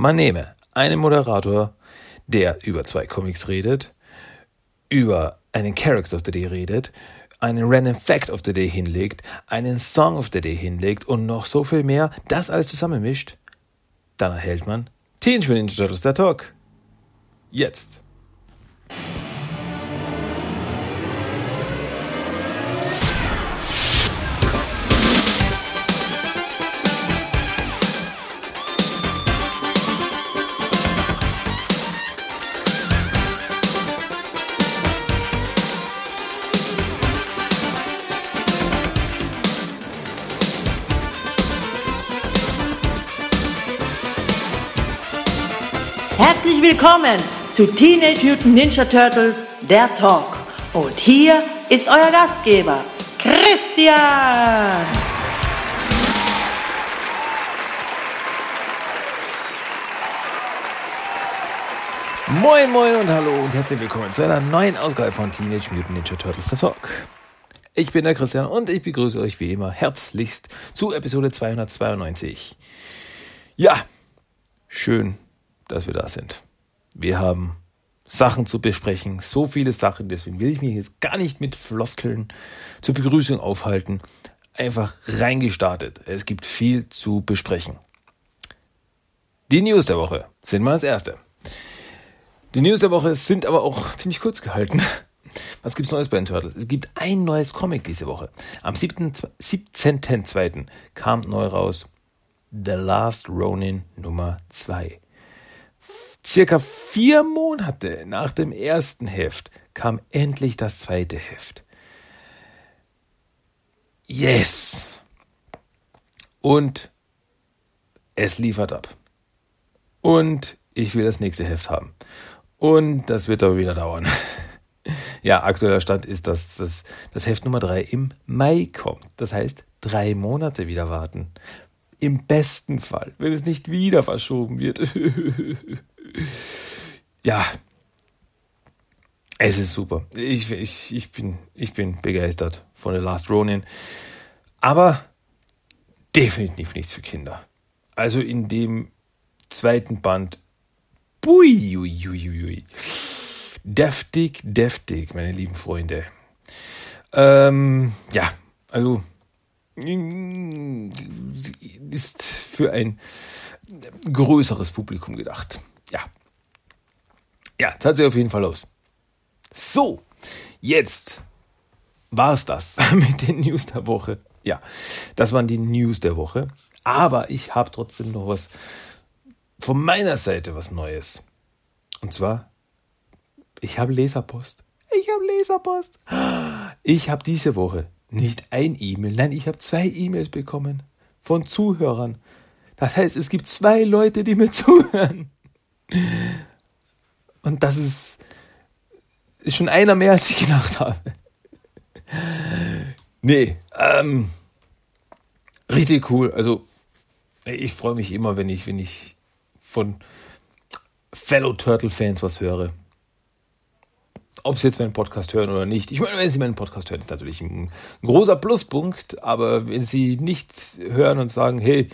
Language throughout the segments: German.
Man nehme einen Moderator, der über zwei Comics redet, über einen Character of the Day redet, einen Random Fact of the Day hinlegt, einen Song of the Day hinlegt und noch so viel mehr, das alles zusammenmischt, dann erhält man Teenage Mutant Ninja Turtles der Talk. Jetzt. Willkommen zu Teenage Mutant Ninja Turtles, der Talk. Und hier ist euer Gastgeber, Christian. Moin, moin und hallo und herzlich willkommen zu einer neuen Ausgabe von Teenage Mutant Ninja Turtles, der Talk. Ich bin der Christian und ich begrüße euch wie immer herzlichst zu Episode 292. Ja, schön, dass wir da sind. Wir haben Sachen zu besprechen, so viele Sachen, deswegen will ich mich jetzt gar nicht mit Floskeln zur Begrüßung aufhalten. Einfach reingestartet. Es gibt viel zu besprechen. Die News der Woche sind mal das erste. Die News der Woche sind aber auch ziemlich kurz gehalten. Was gibt's Neues bei den Turtles? Es gibt ein neues Comic diese Woche. Am 17.02. kam neu raus The Last Ronin Nummer 2. Circa vier Monate nach dem ersten Heft kam endlich das zweite Heft. Yes! Und es liefert ab. Und ich will das nächste Heft haben. Und das wird aber wieder dauern. ja, aktueller Stand ist, dass das, das Heft Nummer drei im Mai kommt. Das heißt, drei Monate wieder warten. Im besten Fall, wenn es nicht wieder verschoben wird. ja, es ist super. Ich, ich, ich, bin, ich bin begeistert von The Last Ronin. Aber definitiv nichts für Kinder. Also in dem zweiten Band. Bui, ui, ui, ui. Deftig, deftig, meine lieben Freunde. Ähm, ja, also ist für ein größeres Publikum gedacht. Ja. Ja, das hat sich auf jeden Fall los. So, jetzt war es das mit den News der Woche. Ja, das waren die News der Woche. Aber ich habe trotzdem noch was von meiner Seite was Neues. Und zwar, ich habe Leserpost. Ich habe Leserpost. Ich habe diese Woche nicht ein E-Mail, nein, ich habe zwei E-Mails bekommen von Zuhörern. Das heißt, es gibt zwei Leute, die mir zuhören. Und das ist, ist schon einer mehr, als ich gedacht habe. Nee, ähm, richtig cool. Also, ich freue mich immer, wenn ich, wenn ich von Fellow Turtle-Fans was höre. Ob sie jetzt meinen Podcast hören oder nicht. Ich meine, wenn sie meinen Podcast hören, ist natürlich ein, großer Pluspunkt. Aber wenn sie nicht hören und sagen, hey,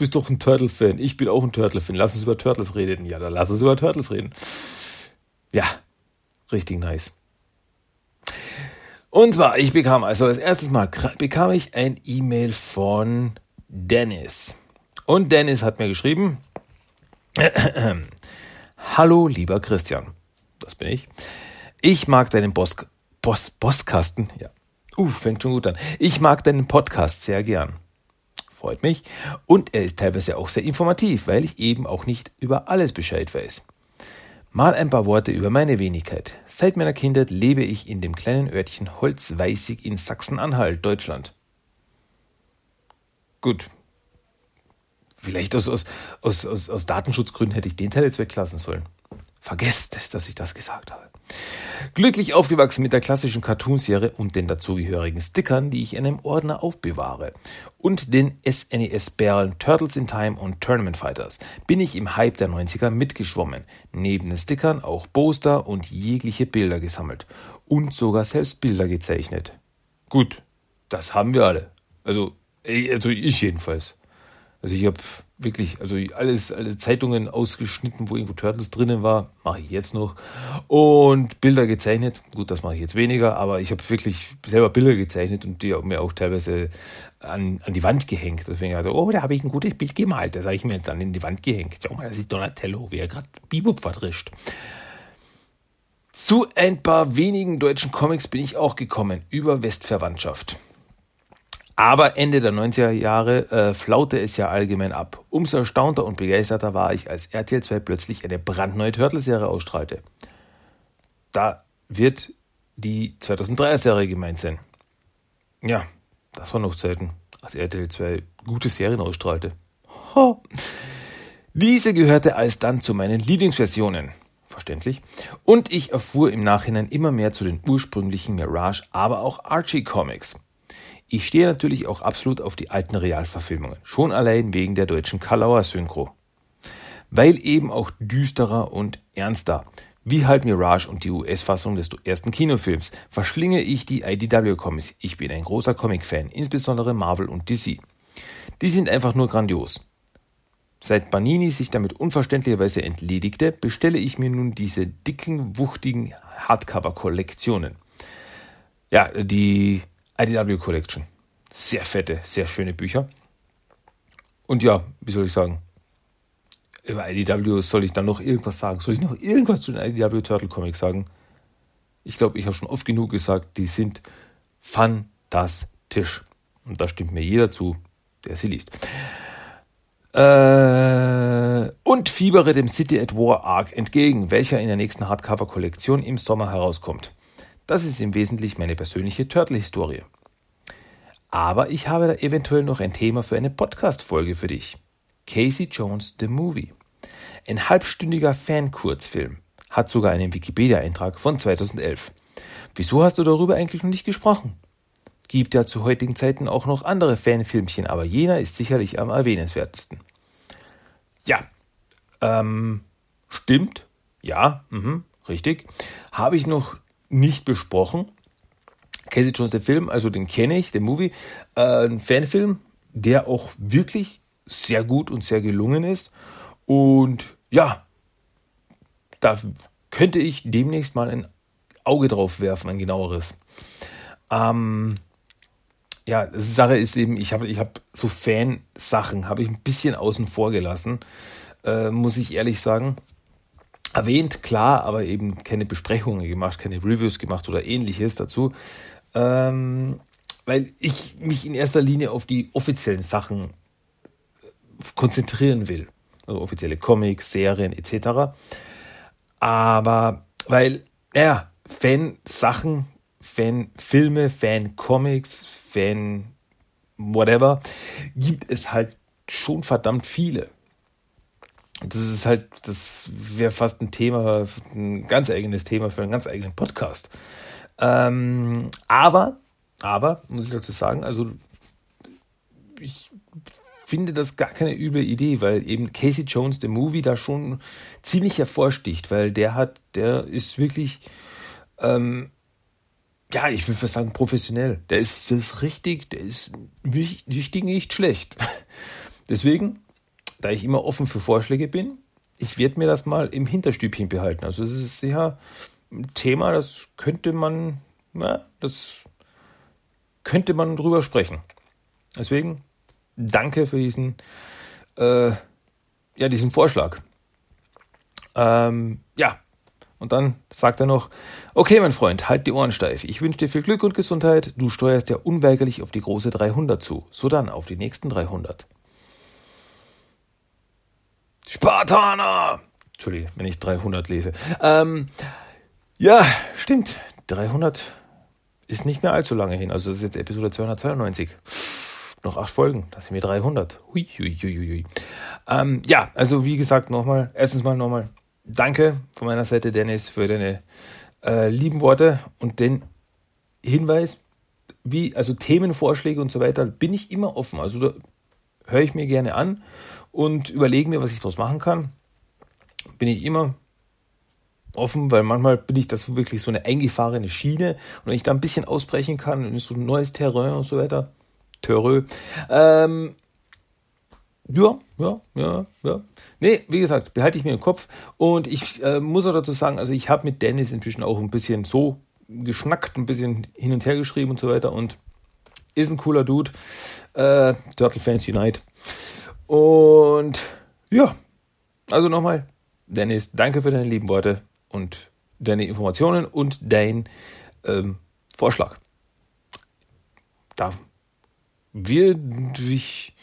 bist doch ein Turtle-Fan. Ich bin auch ein Turtle-Fan. Lass uns über Turtles reden. Ja, dann lass uns über Turtles reden. Ja, richtig nice. Und zwar, ich bekam also das erste Mal bekam ich ein E-Mail von Dennis. Und Dennis hat mir geschrieben, Hallo lieber Christian, das bin ich. Ich mag deinen Boss, Boss, Bosskasten, ja. Uh, fängt schon gut an. Ich mag deinen Podcast sehr gern. Freut mich. Und er ist teilweise auch sehr informativ, weil ich eben auch nicht über alles Bescheid weiß. Mal ein paar Worte über meine Wenigkeit. Seit meiner Kindheit lebe ich in dem kleinen Örtchen Holzweißig in Sachsen-Anhalt, Deutschland. Gut. Vielleicht aus, aus, aus, aus, Datenschutzgründen hätte ich den Teil jetzt weglassen sollen. Vergesst es, dass ich das gesagt habe. Glücklich aufgewachsen mit der klassischen Cartoonserie und den dazugehörigen Stickern, die ich in einem Ordner aufbewahre. Und den SNES-Perlen Turtles in Time und Tournament Fighters bin ich im Hype der 90er mitgeschwommen. Neben den Stickern auch Poster und jegliche Bilder gesammelt. Und sogar selbst Bilder gezeichnet. Gut, das haben wir alle. Also, also ich jedenfalls. Also ich habe wirklich, also alles, alle Zeitungen ausgeschnitten, wo irgendwo Turtles drinnen war, mache ich jetzt noch. Und Bilder gezeichnet. Gut, das mache ich jetzt weniger, aber ich habe wirklich selber Bilder gezeichnet und die mir auch teilweise an, an die Wand gehängt. Deswegen also, oh, da habe ich ein gutes Bild gemalt. Das habe ich mir jetzt dann in die Wand gehängt. Schau mal, das ist Donatello, wie er gerade Bebop verdrischt. Zu ein paar wenigen deutschen Comics bin ich auch gekommen über Westverwandtschaft. Aber Ende der 90er Jahre äh, flaute es ja allgemein ab. Umso erstaunter und begeisterter war ich, als RTL 2 plötzlich eine brandneue Turtles-Serie ausstrahlte. Da wird die 2003er-Serie gemeint sein. Ja, das war noch Zeiten, als RTL 2 gute Serien ausstrahlte. Ho. Diese gehörte alsdann zu meinen Lieblingsversionen. Verständlich. Und ich erfuhr im Nachhinein immer mehr zu den ursprünglichen Mirage, aber auch Archie Comics. Ich stehe natürlich auch absolut auf die alten Realverfilmungen, schon allein wegen der deutschen Kalauer Synchro. Weil eben auch düsterer und ernster, wie halt Mirage und die US-Fassung des ersten Kinofilms, verschlinge ich die IDW-Comics. Ich bin ein großer Comic-Fan, insbesondere Marvel und DC. Die sind einfach nur grandios. Seit Banini sich damit unverständlicherweise entledigte, bestelle ich mir nun diese dicken, wuchtigen Hardcover-Kollektionen. Ja, die IDW Collection. Sehr fette, sehr schöne Bücher. Und ja, wie soll ich sagen? Über IDW soll ich dann noch irgendwas sagen? Soll ich noch irgendwas zu den IDW Turtle Comics sagen? Ich glaube, ich habe schon oft genug gesagt, die sind fantastisch. Und da stimmt mir jeder zu, der sie liest. Äh, und fiebere dem City at War Arc entgegen, welcher in der nächsten Hardcover-Kollektion im Sommer herauskommt. Das ist im Wesentlichen meine persönliche Turtle-Historie. Aber ich habe da eventuell noch ein Thema für eine Podcast-Folge für dich. Casey Jones The Movie. Ein halbstündiger Fan-Kurzfilm. Hat sogar einen Wikipedia-Eintrag von 2011. Wieso hast du darüber eigentlich noch nicht gesprochen? Gibt ja zu heutigen Zeiten auch noch andere Fanfilmchen, aber jener ist sicherlich am erwähnenswertesten. Ja, ähm, stimmt. Ja, mh, richtig. Habe ich noch nicht besprochen. Casey Jones, der Film, also den kenne ich, den Movie, äh, ein Fanfilm, der auch wirklich sehr gut und sehr gelungen ist. Und ja, da könnte ich demnächst mal ein Auge drauf werfen, ein genaueres. Ähm, ja, Sache ist eben, ich habe ich hab so Fansachen, habe ich ein bisschen außen vor gelassen, äh, muss ich ehrlich sagen erwähnt, klar, aber eben keine Besprechungen gemacht, keine Reviews gemacht oder ähnliches dazu. Ähm, weil ich mich in erster Linie auf die offiziellen Sachen konzentrieren will. Also offizielle Comics, Serien etc. Aber weil, ja, Fan-Sachen, Fan-Filme, Fan-Comics, Fan whatever, gibt es halt schon verdammt viele. Das ist halt, das wäre fast ein Thema, ein ganz eigenes Thema für einen ganz eigenen Podcast. Ähm, aber, aber, muss ich dazu sagen, also ich finde das gar keine üble Idee, weil eben Casey Jones, der Movie, da schon ziemlich hervorsticht, weil der hat, der ist wirklich, ähm, ja, ich will fast sagen professionell. Der ist das richtig, der ist wichtig nicht schlecht. Deswegen da ich immer offen für Vorschläge bin, ich werde mir das mal im Hinterstübchen behalten. Also es ist sicher ein Thema, das könnte man, ja, das könnte man drüber sprechen. Deswegen danke für diesen, äh, ja, diesen Vorschlag. Ähm, ja, und dann sagt er noch, okay, mein Freund, halt die Ohren steif. Ich wünsche dir viel Glück und Gesundheit. Du steuerst ja unweigerlich auf die große 300 zu. So dann auf die nächsten 300. Spartaner! Entschuldigung, wenn ich 300 lese. Ähm, ja, stimmt. 300 ist nicht mehr allzu lange hin. Also das ist jetzt Episode 292. Noch acht Folgen, das sind mir 300. Hui, hui, hui, hui. Ähm, ja, also wie gesagt, nochmal, erstens mal nochmal danke von meiner Seite, Dennis, für deine äh, lieben Worte und den Hinweis, wie, also Themenvorschläge und so weiter, bin ich immer offen. Also da höre ich mir gerne an und überlege mir, was ich daraus machen kann. Bin ich immer offen, weil manchmal bin ich das wirklich so eine eingefahrene Schiene und wenn ich da ein bisschen ausbrechen kann und so ein neues Terrain und so weiter, Terrain, ähm, ja, ja, ja, ja. Nee, wie gesagt, behalte ich mir im Kopf. Und ich äh, muss auch dazu sagen, also ich habe mit Dennis inzwischen auch ein bisschen so geschnackt, ein bisschen hin und her geschrieben und so weiter. Und ist ein cooler Dude. Äh, Turtle Fans Unite. Und ja, also nochmal, Dennis, danke für deine lieben Worte und deine Informationen und dein ähm, Vorschlag. Da wird ich,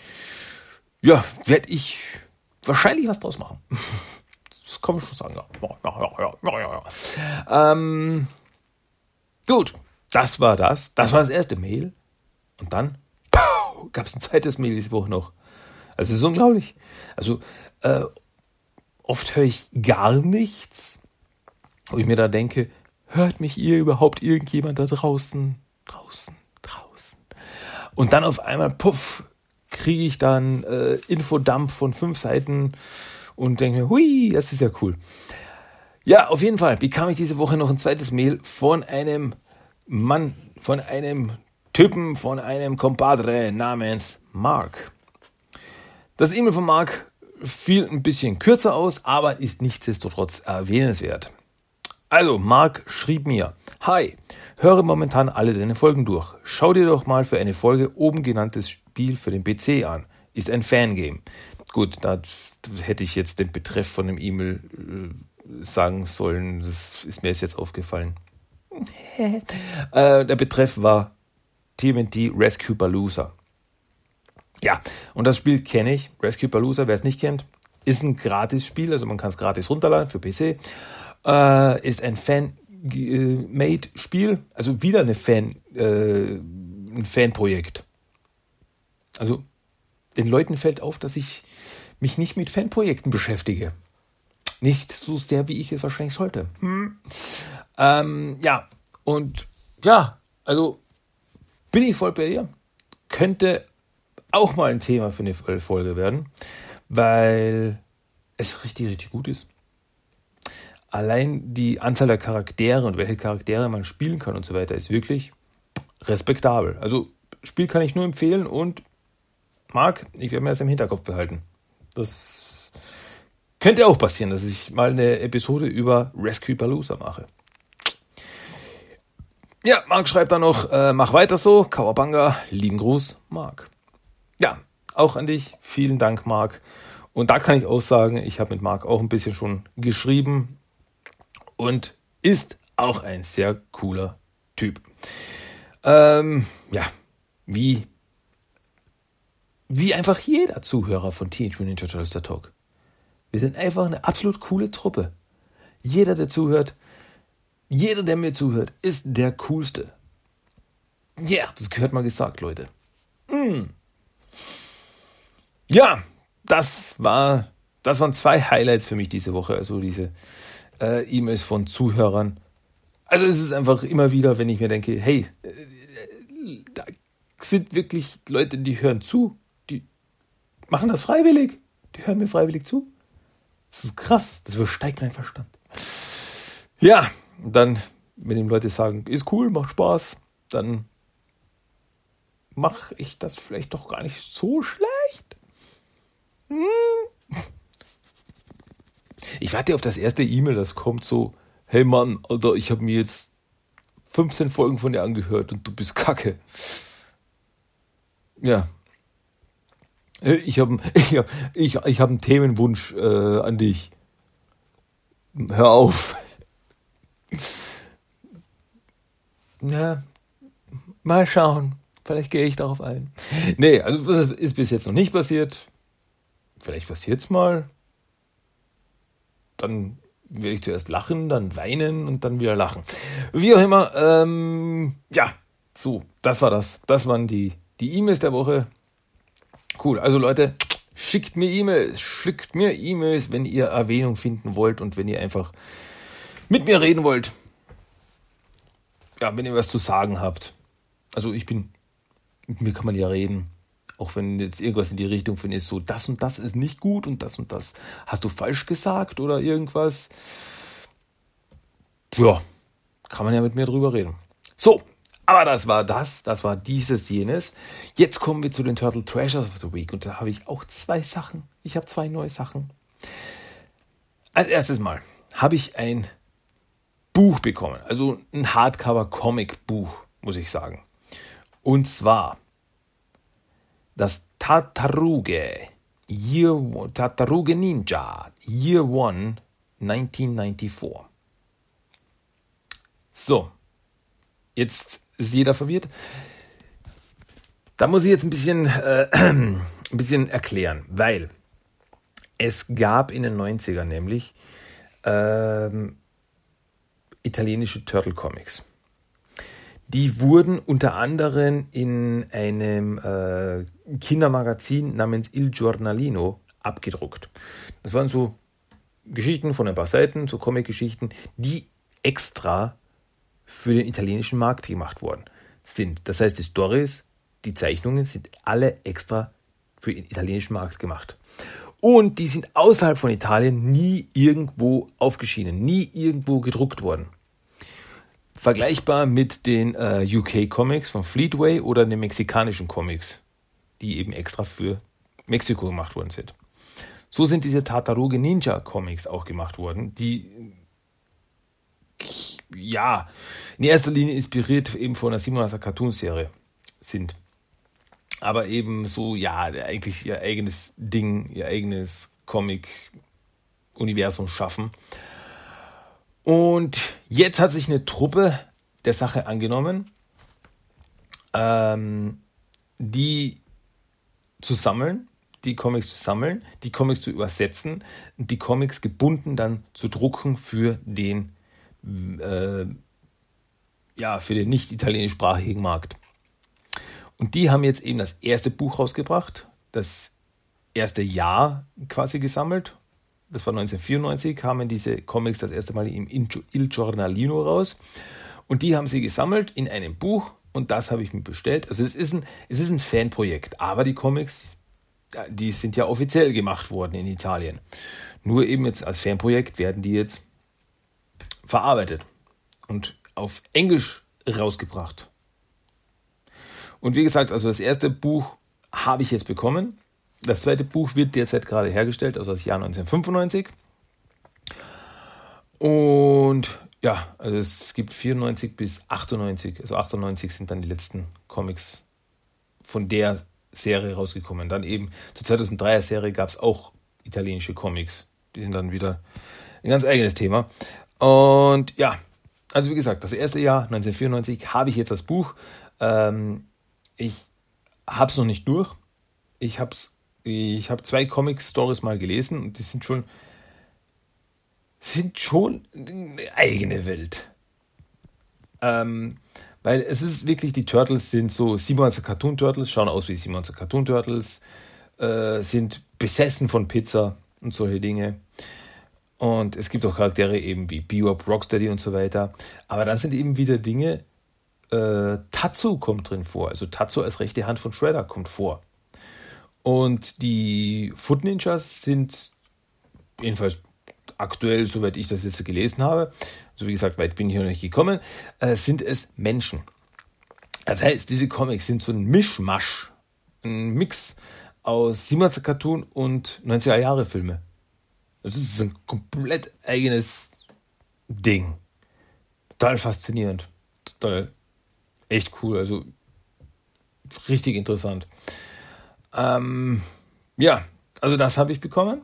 ja, werde ich wahrscheinlich was draus machen. Das kann man schon sagen. Ja, ja, ja, ja. Ähm, gut, das war das. Das war das erste Mail. Und dann gab es ein zweites Mail diese Woche noch. Also es ist unglaublich. Also äh, oft höre ich gar nichts, wo ich mir da denke, hört mich ihr überhaupt irgendjemand da draußen, draußen, draußen. Und dann auf einmal, puff, kriege ich dann äh, Infodump von fünf Seiten und denke mir, hui, das ist ja cool. Ja, auf jeden Fall bekam ich diese Woche noch ein zweites Mail von einem Mann, von einem Typen, von einem Compadre namens Mark. Das E-Mail von Mark fiel ein bisschen kürzer aus, aber ist nichtsdestotrotz erwähnenswert. Also, Mark schrieb mir, Hi, höre momentan alle deine Folgen durch. Schau dir doch mal für eine Folge oben genanntes Spiel für den PC an. Ist ein Fangame. Gut, da hätte ich jetzt den Betreff von dem E-Mail äh, sagen sollen. Das ist mir jetzt aufgefallen. äh, der Betreff war TMNT Rescue Palooza. Ja, und das Spiel kenne ich. Rescue Palooza, wer es nicht kennt, ist ein Gratis-Spiel, also man kann es gratis runterladen für PC. Äh, ist ein Fan-Made-Spiel, also wieder eine Fan, äh, ein Fanprojekt. Also den Leuten fällt auf, dass ich mich nicht mit Fanprojekten beschäftige. Nicht so sehr, wie ich es wahrscheinlich sollte. Hm. Ähm, ja, und ja, also bin ich voll bei dir. Könnte auch mal ein Thema für eine Folge werden, weil es richtig, richtig gut ist. Allein die Anzahl der Charaktere und welche Charaktere man spielen kann und so weiter ist wirklich respektabel. Also Spiel kann ich nur empfehlen und Marc, ich werde mir das im Hinterkopf behalten. Das könnte auch passieren, dass ich mal eine Episode über Rescue Palooza mache. Ja, Marc schreibt dann noch, äh, mach weiter so, Kawabanga, lieben Gruß, Marc. Ja, auch an dich. Vielen Dank, Marc. Und da kann ich auch sagen, ich habe mit Marc auch ein bisschen schon geschrieben und ist auch ein sehr cooler Typ. Ähm, ja, wie, wie einfach jeder Zuhörer von Teenage Mutant Ninja Turtles Talk. Wir sind einfach eine absolut coole Truppe. Jeder, der zuhört, jeder, der mir zuhört, ist der coolste. Ja, yeah, das gehört mal gesagt, Leute. Mm. Ja, das war, das waren zwei Highlights für mich diese Woche. Also diese äh, E-Mails von Zuhörern. Also es ist einfach immer wieder, wenn ich mir denke, hey, äh, da sind wirklich Leute, die hören zu, die machen das freiwillig, die hören mir freiwillig zu. Das ist krass, das übersteigt mein Verstand. Ja, dann, wenn die Leute sagen, ist cool, macht Spaß, dann mache ich das vielleicht doch gar nicht so schlecht. Hm. Ich warte auf das erste E-Mail, das kommt so, hey Mann, Alter, ich habe mir jetzt 15 Folgen von dir angehört und du bist kacke. Ja. Ich habe ich hab, ich, ich hab einen Themenwunsch äh, an dich. Hör auf. Ja, mal schauen. Vielleicht gehe ich darauf ein. Nee, also das ist bis jetzt noch nicht passiert. Vielleicht passiert es mal. Dann werde ich zuerst lachen, dann weinen und dann wieder lachen. Wie auch immer, ähm, ja, so, das war das. Das waren die die E-Mails der Woche. Cool, also Leute, schickt mir E-Mails, schickt mir E-Mails, wenn ihr Erwähnung finden wollt und wenn ihr einfach mit mir reden wollt. Ja, wenn ihr was zu sagen habt. Also ich bin, mit mir kann man ja reden. Auch wenn jetzt irgendwas in die Richtung ist, so das und das ist nicht gut und das und das hast du falsch gesagt oder irgendwas. Ja, kann man ja mit mir drüber reden. So, Aber das war das, das war dieses, jenes. Jetzt kommen wir zu den Turtle Treasures of the Week und da habe ich auch zwei Sachen. Ich habe zwei neue Sachen. Als erstes Mal habe ich ein Buch bekommen, also ein Hardcover-Comic-Buch, muss ich sagen. Und zwar das Tataruge, Year, Tataruge Ninja, Year One, 1994. So, jetzt ist jeder verwirrt. Da muss ich jetzt ein bisschen, äh, ein bisschen erklären, weil es gab in den 90ern nämlich ähm, italienische Turtle Comics. Die wurden unter anderem in einem äh, Kindermagazin namens Il Giornalino abgedruckt. Das waren so Geschichten von ein paar Seiten, so Comic-Geschichten, die extra für den italienischen Markt gemacht worden sind. Das heißt, die Stories, die Zeichnungen sind alle extra für den italienischen Markt gemacht. Und die sind außerhalb von Italien nie irgendwo aufgeschienen, nie irgendwo gedruckt worden. Vergleichbar mit den äh, UK-Comics von Fleetway oder den mexikanischen Comics, die eben extra für Mexiko gemacht worden sind. So sind diese Tataruge Ninja Comics auch gemacht worden, die ja, in erster Linie inspiriert eben von der Simulator Cartoon Serie sind. Aber eben so, ja, eigentlich ihr eigenes Ding, ihr eigenes Comic-Universum schaffen. Und jetzt hat sich eine Truppe der Sache angenommen, ähm, die zu sammeln, die Comics zu sammeln, die Comics zu übersetzen die Comics gebunden dann zu drucken für den äh, ja, für den nicht italienischsprachigen Markt. Und die haben jetzt eben das erste Buch rausgebracht, das erste Jahr quasi gesammelt. Das war 1994, kamen diese Comics das erste Mal im Il Giornalino raus. Und die haben sie gesammelt in einem Buch und das habe ich mir bestellt. Also es ist ein, es ist ein Fanprojekt, aber die Comics, die sind ja offiziell gemacht worden in Italien. Nur eben jetzt als Fanprojekt werden die jetzt verarbeitet und auf Englisch rausgebracht. Und wie gesagt, also das erste Buch habe ich jetzt bekommen. Das zweite Buch wird derzeit gerade hergestellt, also das Jahr 1995. Und ja, also es gibt 94 bis 98, also 98 sind dann die letzten Comics von der Serie rausgekommen. Dann eben zur 2003er Serie gab es auch italienische Comics. Die sind dann wieder ein ganz eigenes Thema. Und ja, also wie gesagt, das erste Jahr 1994 habe ich jetzt das Buch. Ähm, ich habe es noch nicht durch. Ich habe ich hab zwei Comic-Stories mal gelesen und die sind schon sind schon eine eigene Welt. Ähm, weil es ist wirklich, die Turtles sind so 97er Cartoon Turtles, schauen aus wie 97er Cartoon Turtles, äh, sind besessen von Pizza und solche Dinge. Und es gibt auch Charaktere eben wie Bebop, Rocksteady und so weiter. Aber dann sind eben wieder Dinge, äh, Tatsu kommt drin vor. Also Tatsu als rechte Hand von Shredder kommt vor. Und die Foot Ninjas sind jedenfalls aktuell, soweit ich das jetzt gelesen habe, also wie gesagt, weit bin ich noch nicht gekommen, äh, sind es Menschen. Das heißt, diese Comics sind so ein Mischmasch, ein Mix aus 70er Cartoon und 90er Jahre Filme. Das ist ein komplett eigenes Ding. Total faszinierend. Total echt cool. Also richtig interessant. Ähm, ja, also das habe ich bekommen.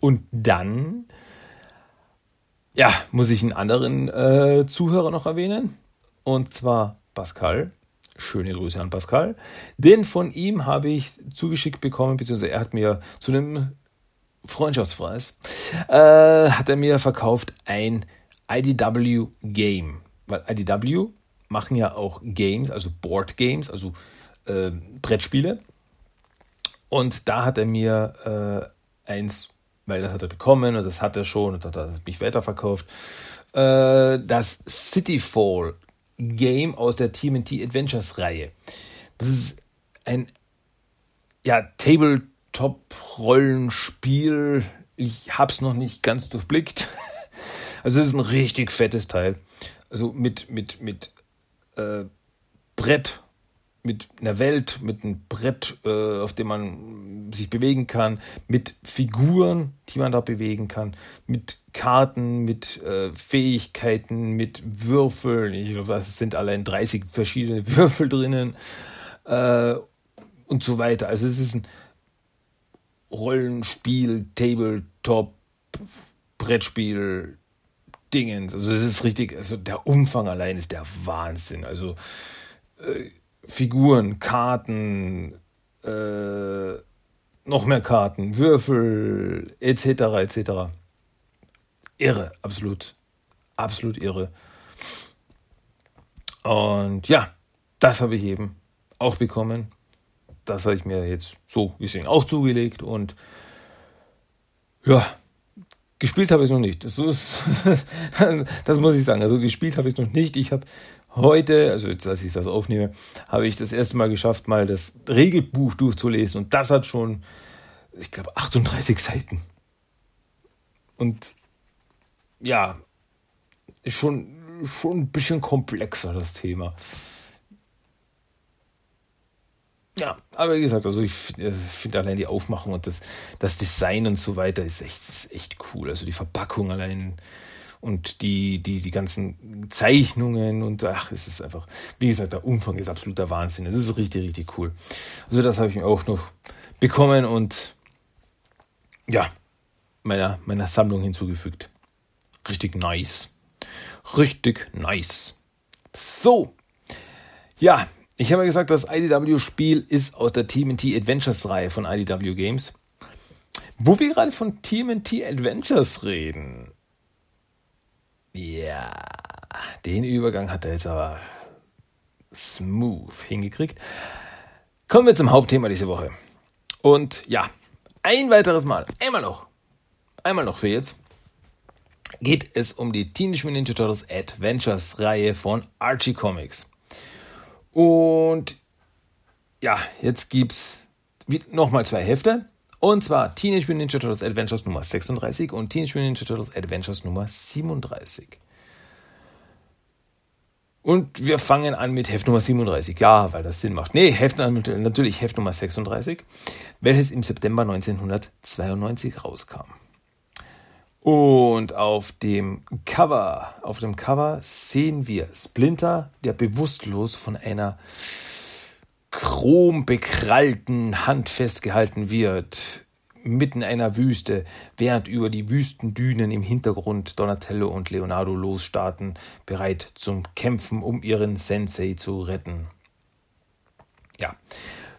Und dann, ja, muss ich einen anderen äh, Zuhörer noch erwähnen. Und zwar Pascal. Schöne Grüße an Pascal. Den von ihm habe ich zugeschickt bekommen, beziehungsweise er hat mir zu einem Freundschaftspreis, äh, hat er mir verkauft ein IDW Game. Weil IDW machen ja auch Games, also Board Games, also äh, Brettspiele. Und da hat er mir äh, eins, weil das hat er bekommen und das hat er schon und hat er mich weiterverkauft, äh, das Cityfall Game aus der TMT Adventures Reihe. Das ist ein ja, Table Top-Rollenspiel. Ich habe es noch nicht ganz durchblickt. Also es ist ein richtig fettes Teil. Also mit, mit, mit äh, Brett mit einer Welt, mit einem Brett, äh, auf dem man sich bewegen kann, mit Figuren, die man da bewegen kann, mit Karten, mit äh, Fähigkeiten, mit Würfeln. Ich glaube, es sind allein 30 verschiedene Würfel drinnen äh, und so weiter. Also es ist ein Rollenspiel, Tabletop, Brettspiel, Dingens. Also es ist richtig, also der Umfang allein ist der Wahnsinn. Also äh, Figuren, Karten, äh, noch mehr Karten, Würfel, etc., etc. Irre, absolut. Absolut irre. Und ja, das habe ich eben auch bekommen. Das habe ich mir jetzt so gesehen auch zugelegt und ja, gespielt habe ich es noch nicht. Das, ist, das muss ich sagen. Also gespielt habe ich es noch nicht. Ich habe heute, also jetzt, als ich das aufnehme, habe ich das erste Mal geschafft, mal das Regelbuch durchzulesen und das hat schon, ich glaube, 38 Seiten. Und ja, ist schon, schon ein bisschen komplexer, das Thema. Ja, aber wie gesagt, also ich finde allein die Aufmachung und das, das Design und so weiter ist echt, ist echt cool. Also die Verpackung allein und die, die, die ganzen Zeichnungen und ach, es ist einfach, wie gesagt, der Umfang ist absoluter Wahnsinn. Das ist richtig, richtig cool. Also das habe ich mir auch noch bekommen und ja, meiner, meiner Sammlung hinzugefügt. Richtig nice. Richtig nice. So. Ja, ich habe ja gesagt, das IDW-Spiel ist aus der TMNT Adventures-Reihe von IDW Games. Wo wir gerade von TMNT Adventures reden, ja, den Übergang hat er jetzt aber smooth hingekriegt. Kommen wir zum Hauptthema diese Woche. Und ja, ein weiteres Mal, einmal noch, einmal noch für jetzt, geht es um die Teenage Mutant Ninja Turtles Adventures Reihe von Archie Comics. Und ja, jetzt gibt's nochmal zwei Hefte. Und zwar Teenage Mutant Ninja Turtles Adventures Nummer 36 und Teenage Mutant Ninja Turtles Adventures Nummer 37. Und wir fangen an mit Heft Nummer 37. Ja, weil das Sinn macht. Nee, Heft, natürlich Heft Nummer 36, welches im September 1992 rauskam. Und auf dem Cover, auf dem Cover sehen wir Splinter, der bewusstlos von einer chrombekrallten Hand festgehalten wird, mitten einer Wüste, während über die Wüstendünen im Hintergrund Donatello und Leonardo losstarten, bereit zum Kämpfen, um ihren Sensei zu retten. Ja,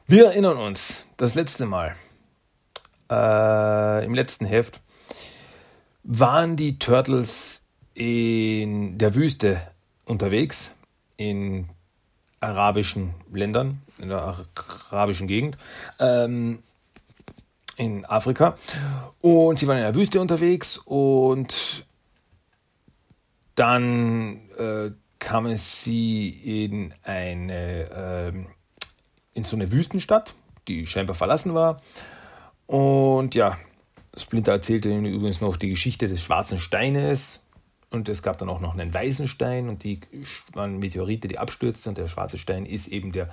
wir erinnern uns, das letzte Mal, äh, im letzten Heft, waren die Turtles in der Wüste unterwegs, in arabischen Ländern, in der arabischen Gegend, ähm, in Afrika. Und sie waren in der Wüste unterwegs und dann äh, kamen sie in eine äh, in so eine Wüstenstadt, die scheinbar verlassen war. Und ja, Splinter erzählte ihnen übrigens noch die Geschichte des schwarzen Steines, und es gab dann auch noch einen weißen Stein und die waren Meteorite, die abstürzten. Und der schwarze Stein ist eben der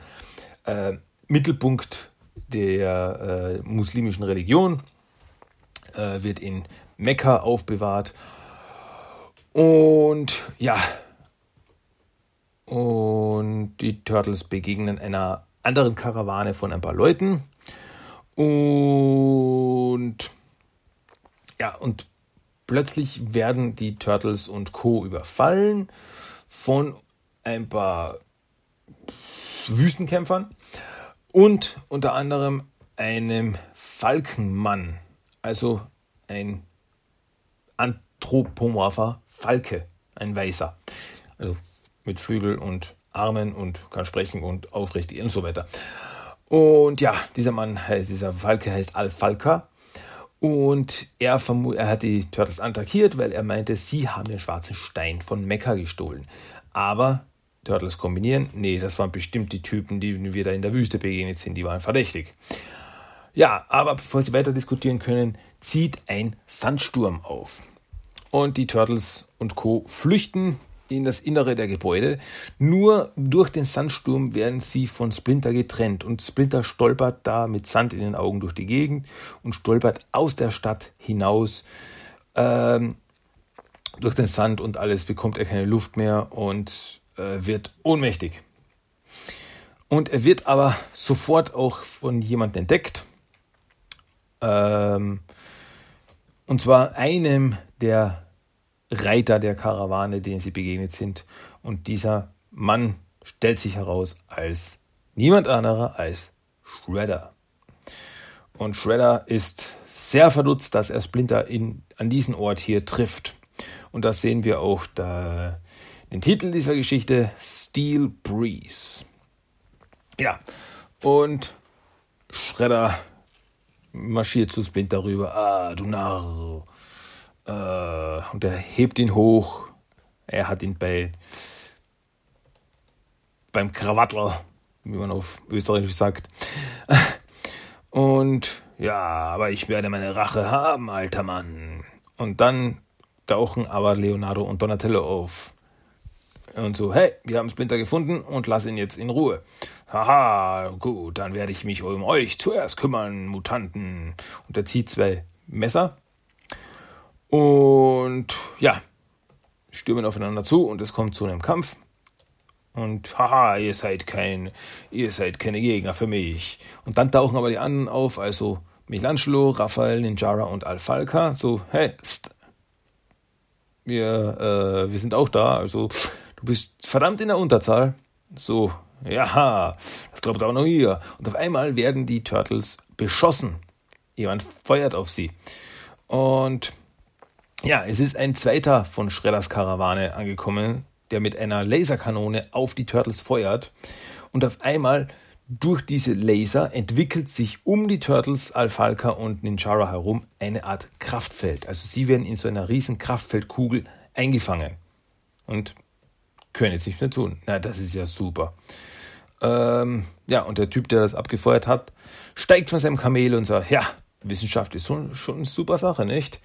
äh, Mittelpunkt der äh, muslimischen Religion, äh, wird in Mekka aufbewahrt. Und ja, und die Turtles begegnen einer anderen Karawane von ein paar Leuten. Und ja, und Plötzlich werden die Turtles und Co. überfallen von ein paar Wüstenkämpfern und unter anderem einem Falkenmann, also ein anthropomorpher Falke, ein Weißer, also mit Flügel und Armen und kann sprechen und aufrecht und so weiter. Und ja, dieser Mann heißt, dieser Falke heißt Al-Falka und er, er hat die Turtles attackiert, weil er meinte, sie haben den schwarzen Stein von Mekka gestohlen. Aber Turtles kombinieren, nee, das waren bestimmt die Typen, die wir da in der Wüste begegnet sind, die waren verdächtig. Ja, aber bevor sie weiter diskutieren können, zieht ein Sandsturm auf. Und die Turtles und Co. flüchten in das Innere der Gebäude. Nur durch den Sandsturm werden sie von Splinter getrennt und Splinter stolpert da mit Sand in den Augen durch die Gegend und stolpert aus der Stadt hinaus. Ähm, durch den Sand und alles bekommt er keine Luft mehr und äh, wird ohnmächtig. Und er wird aber sofort auch von jemandem entdeckt. Ähm, und zwar einem der Reiter der Karawane, denen sie begegnet sind. Und dieser Mann stellt sich heraus als niemand anderer als Shredder. Und Shredder ist sehr verdutzt, dass er Splinter in, an diesen Ort hier trifft. Und das sehen wir auch da, den Titel dieser Geschichte, Steel Breeze. Ja, und Shredder marschiert zu Splinter rüber. Ah, du Narr. Äh, und er hebt ihn hoch. Er hat ihn bei beim Krawattel, wie man auf Österreichisch sagt. Und ja, aber ich werde meine Rache haben, alter Mann. Und dann tauchen aber Leonardo und Donatello auf. Und so, hey, wir haben Splinter gefunden und lass ihn jetzt in Ruhe. Haha, gut, dann werde ich mich um euch zuerst kümmern, Mutanten. Und er zieht zwei Messer. Und ja, stürmen aufeinander zu und es kommt zu einem Kampf. Und haha, ihr seid kein, ihr seid keine Gegner für mich. Und dann tauchen aber die anderen auf, also Michelangelo, Raphael, Ninjara und Alfalca. So, hey, st, wir, äh, wir sind auch da. Also, du bist verdammt in der Unterzahl. So, ja, das glaubt auch noch ihr. Und auf einmal werden die Turtles beschossen. Jemand feuert auf sie. Und ja, es ist ein zweiter von Schredders Karawane angekommen, der mit einer Laserkanone auf die Turtles feuert. Und auf einmal durch diese Laser entwickelt sich um die Turtles, Alfalka und Ninjara herum eine Art Kraftfeld. Also sie werden in so einer riesen Kraftfeldkugel eingefangen und können jetzt nichts mehr tun. Na, das ist ja super. Ähm, ja, und der Typ, der das abgefeuert hat, steigt von seinem Kamel und sagt, ja, Wissenschaft ist schon, schon eine super Sache, nicht?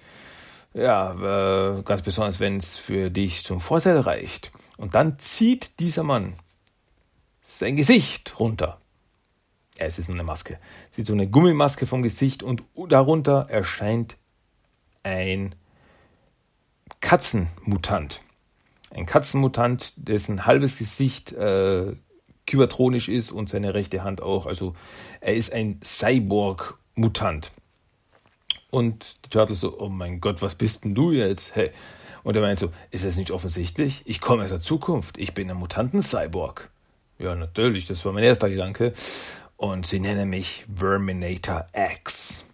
Ja, äh, ganz besonders, wenn es für dich zum Vorteil reicht. Und dann zieht dieser Mann sein Gesicht runter es ist nur eine Maske. Sieht so eine Gummimaske vom Gesicht und darunter erscheint ein Katzenmutant. Ein Katzenmutant, dessen halbes Gesicht äh, kybertronisch ist und seine rechte Hand auch. Also er ist ein Cyborg-Mutant. Und die Turtles so, oh mein Gott, was bist denn du jetzt? Hey. Und er meint so, ist das nicht offensichtlich? Ich komme aus der Zukunft. Ich bin ein Mutanten-Cyborg. Ja, natürlich, das war mein erster Gedanke und sie nennen mich Verminator X.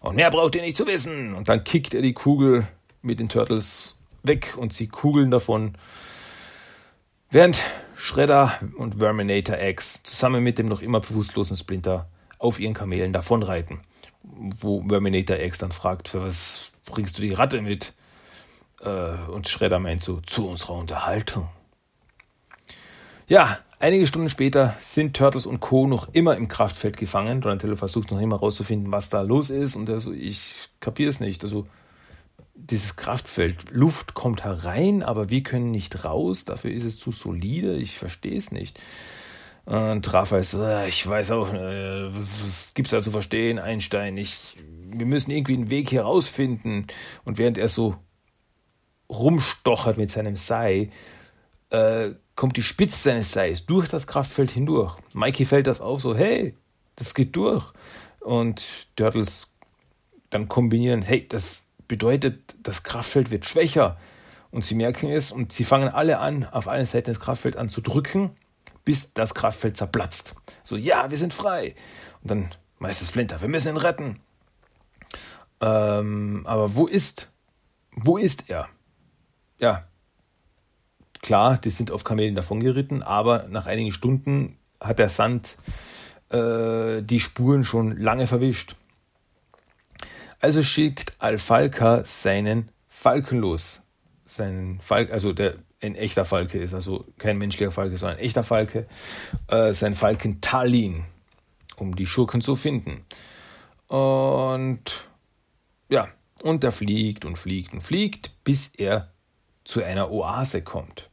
Und mehr braucht ihr nicht zu wissen. Und dann kickt er die Kugel mit den Turtles weg und sie kugeln davon. Während Shredder und Verminator X zusammen mit dem noch immer bewusstlosen Splinter auf ihren Kamelen davonreiten. Wo Verminator X dann fragt, für was bringst du die Ratte mit? Äh, und Shredder meint so, zu unserer Unterhaltung. Ja, Einige Stunden später sind Turtles und Co. noch immer im Kraftfeld gefangen. Donatello versucht noch immer rauszufinden, was da los ist. Und er so, ich kapiere es nicht. Also, dieses Kraftfeld, Luft kommt herein, aber wir können nicht raus. Dafür ist es zu solide. Ich verstehe es nicht. Und Raphael so, äh, ich weiß auch, äh, was, was gibt's da zu verstehen, Einstein? Ich, wir müssen irgendwie einen Weg hier rausfinden. Und während er so rumstochert mit seinem Sei, äh, kommt die Spitze seines Seils durch das Kraftfeld hindurch. Mikey fällt das auf, so, hey, das geht durch. Und Turtles dann kombinieren, hey, das bedeutet, das Kraftfeld wird schwächer. Und sie merken es und sie fangen alle an, auf allen Seiten des Kraftfelds an zu drücken, bis das Kraftfeld zerplatzt. So, ja, wir sind frei. Und dann, Meister Splinter, wir müssen ihn retten. Ähm, aber wo ist, wo ist er? Ja, Klar, die sind auf Kamelen davongeritten, aber nach einigen Stunden hat der Sand äh, die Spuren schon lange verwischt. Also schickt Alfalka seinen Falken los. Seinen Falk, also der ein echter Falke ist, also kein menschlicher Falke, sondern ein echter Falke, äh, sein Falken Talin, um die Schurken zu finden. Und ja, und er fliegt und fliegt und fliegt, bis er zu einer Oase kommt.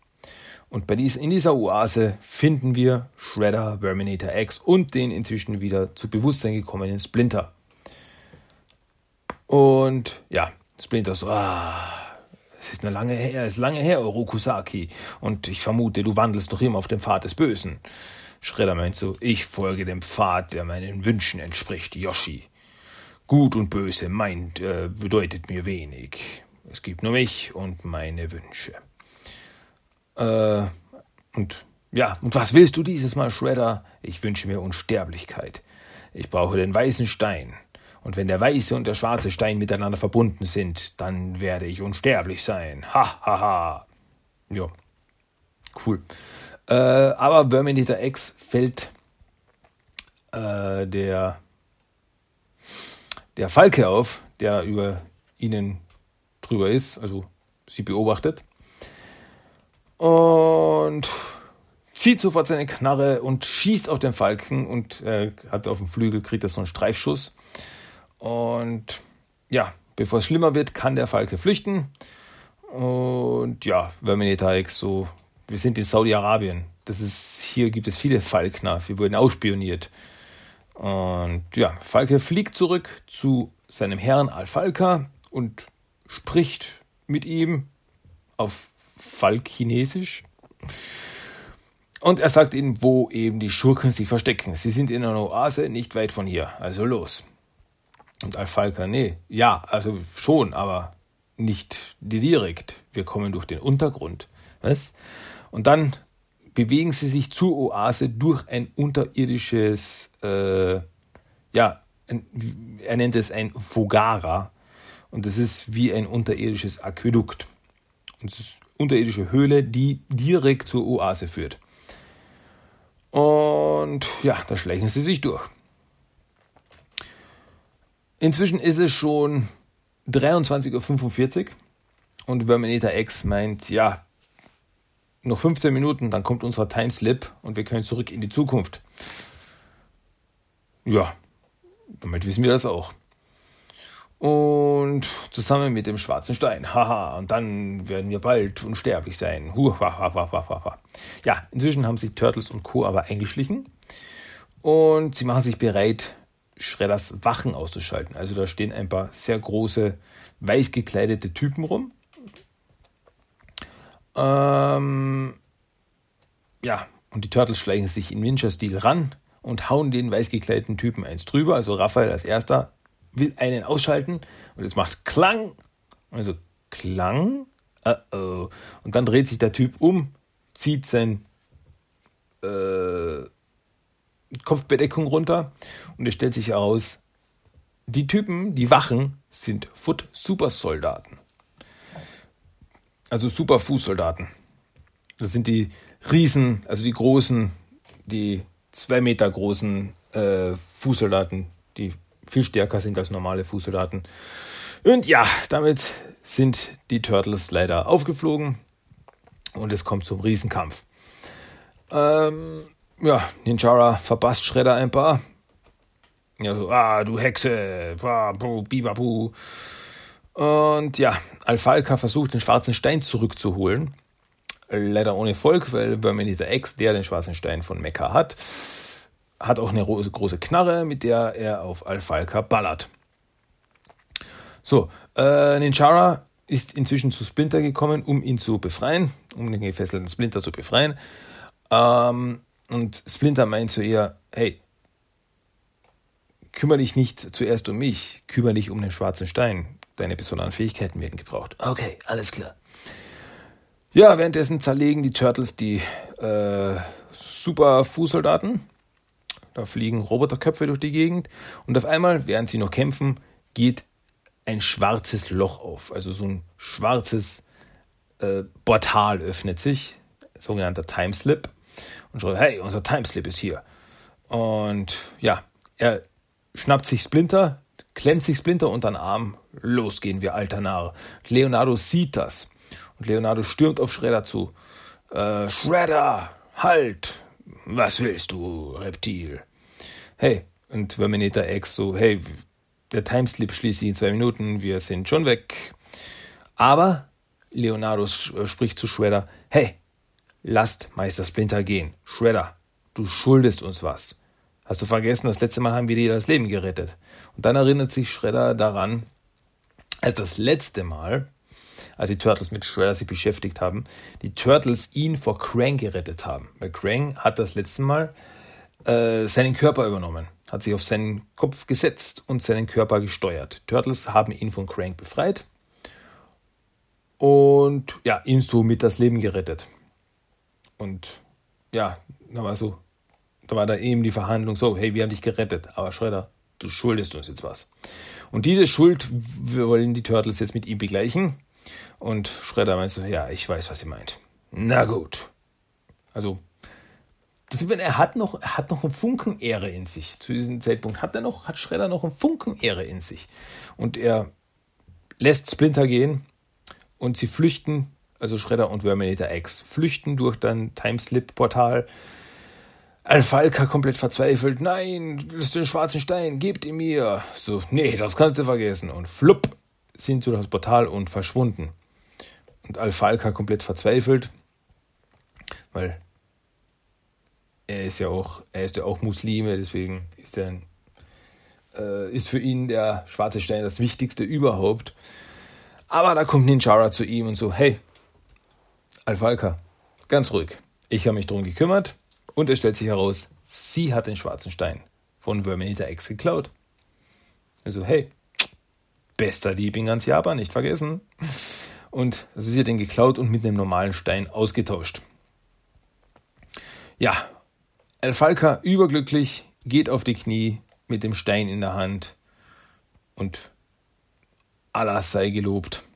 Und bei dies, in dieser Oase finden wir Shredder, Verminator X und den inzwischen wieder zu Bewusstsein gekommenen Splinter. Und ja, Splinter so, ah, es ist eine lange her, es ist lange her, Orokusaki. Und ich vermute, du wandelst noch immer auf dem Pfad des Bösen. Shredder meint so, ich folge dem Pfad, der meinen Wünschen entspricht, Yoshi. Gut und böse meint, äh, bedeutet mir wenig. Es gibt nur mich und meine Wünsche. Äh, und ja, und was willst du dieses Mal, Shredder? Ich wünsche mir Unsterblichkeit. Ich brauche den weißen Stein. Und wenn der weiße und der schwarze Stein miteinander verbunden sind, dann werde ich unsterblich sein. Ha, ha, ha. Ja, cool. Äh, aber Verminator X fällt äh, der, der Falke auf, der über ihnen drüber ist, also sie beobachtet. Und zieht sofort seine Knarre und schießt auf den Falken und äh, hat auf dem Flügel, kriegt er so einen Streifschuss. Und ja, bevor es schlimmer wird, kann der Falke flüchten. Und ja, Verminator X so wir sind in Saudi-Arabien. Das ist, hier gibt es viele Falkner. Wir wurden ausspioniert. Und ja, Falke fliegt zurück zu seinem Herrn Al-Falka und spricht mit ihm auf Falkinesisch. Und er sagt ihnen, wo eben die Schurken sich verstecken. Sie sind in einer Oase nicht weit von hier. Also los. Und Al-Falka, nee, ja, also schon, aber nicht direkt. Wir kommen durch den Untergrund. Was? Und dann bewegen sie sich zur Oase durch ein unterirdisches, äh, ja, ein, er nennt es ein Fogara. Und das ist wie ein unterirdisches Aquädukt. Und es ist eine unterirdische Höhle, die direkt zur Oase führt. Und ja, da schleichen sie sich durch. Inzwischen ist es schon 23.45 Uhr und Verminator X meint, ja, noch 15 Minuten, dann kommt unser Timeslip und wir können zurück in die Zukunft. Ja, damit wissen wir das auch. Und zusammen mit dem schwarzen Stein. Haha, und dann werden wir bald unsterblich sein. Huh, ha, ha, ha, ja, inzwischen haben sich Turtles und Co. aber eingeschlichen. Und sie machen sich bereit, Schredders Wachen auszuschalten. Also da stehen ein paar sehr große, weiß gekleidete Typen rum. Ähm, ja, und die Turtles schleichen sich in Ninja-Stil ran und hauen den weiß gekleideten Typen eins drüber. Also Raphael als erster will einen ausschalten und es macht Klang. Also Klang. Uh -oh. Und dann dreht sich der Typ um, zieht sein äh, Kopfbedeckung runter und es stellt sich heraus, die Typen, die Wachen, sind Foot-Supersoldaten also super Fußsoldaten. Das sind die Riesen, also die großen, die zwei Meter großen äh, Fußsoldaten, die viel stärker sind als normale Fußsoldaten. Und ja, damit sind die Turtles leider aufgeflogen und es kommt zum Riesenkampf. Ähm, ja, Ninjara verpasst Shredder ein paar. Ja, so, ah, du Hexe, bibabu. Und ja, Alfalka versucht, den schwarzen Stein zurückzuholen. Leider ohne Erfolg, weil Terminator X, der den schwarzen Stein von Mecca hat, hat auch eine große Knarre, mit der er auf Alfalka ballert. So, äh, Ninjara ist inzwischen zu Splinter gekommen, um ihn zu befreien, um den gefesselten Splinter zu befreien. Ähm, und Splinter meint zu ihr, hey, kümmere dich nicht zuerst um mich, kümmere dich um den schwarzen Stein. Deine besonderen Fähigkeiten werden gebraucht. Okay, alles klar. Ja, währenddessen zerlegen die Turtles die äh, super Fußsoldaten. Da fliegen Roboterköpfe durch die Gegend. Und auf einmal, während sie noch kämpfen, geht ein schwarzes Loch auf. Also so ein schwarzes äh, Portal öffnet sich. Sogenannter Timeslip. Und schreibt, hey, unser Timeslip ist hier. Und ja, er schnappt sich Splinter, klemmt sich Splinter unter den Arm. Los gehen wir, alter Narr. Leonardo sieht das. Und Leonardo stürmt auf Shredder zu. Äh, Shredder, halt! Was willst du, Reptil? Hey, und Terminator X so, hey, der Timeslip schließt sich in zwei Minuten, wir sind schon weg. Aber Leonardo spricht zu Shredder, hey, lasst Meister Splinter gehen. Shredder, du schuldest uns was. Hast du vergessen, das letzte Mal haben wir dir das Leben gerettet. Und dann erinnert sich Shredder daran, als das letzte Mal, als die Turtles mit Shredder sich beschäftigt haben, die Turtles ihn vor Krang gerettet haben. Weil Krang hat das letzte Mal äh, seinen Körper übernommen, hat sich auf seinen Kopf gesetzt und seinen Körper gesteuert. Turtles haben ihn von Krang befreit und ja, ihn somit das Leben gerettet. Und ja, da war so, da war da eben die Verhandlung so, hey, wir haben dich gerettet, aber Schredder, du schuldest uns jetzt was. Und diese Schuld wollen die Turtles jetzt mit ihm begleichen. Und Schredder meint so, ja, ich weiß, was ihr meint. Na gut. Also, das, er hat noch, er hat noch einen Funken Ehre in sich. Zu diesem Zeitpunkt hat er noch, hat Schredder noch einen Funken Ehre in sich. Und er lässt Splinter gehen und sie flüchten also Shredder und Verminator X, flüchten durch dein Timeslip-Portal. Alfalka komplett verzweifelt. Nein, das ist den schwarzen Stein, gebt ihn mir. So, nee, das kannst du vergessen. Und flupp sind sie durch das Portal und verschwunden. Und Alfalka komplett verzweifelt, weil er ist ja auch, er ist ja auch Muslime, deswegen ist er äh, ist für ihn der schwarze Stein das Wichtigste überhaupt. Aber da kommt Ninjara zu ihm und so, hey, Alfalka, ganz ruhig. Ich habe mich darum gekümmert und es stellt sich heraus, sie hat den schwarzen Stein von Verminator X geklaut. Also, hey, bester Dieb in ganz Japan, nicht vergessen. Und also sie hat den geklaut und mit einem normalen Stein ausgetauscht. Ja, Alfalka überglücklich, geht auf die Knie mit dem Stein in der Hand und Allah sei gelobt.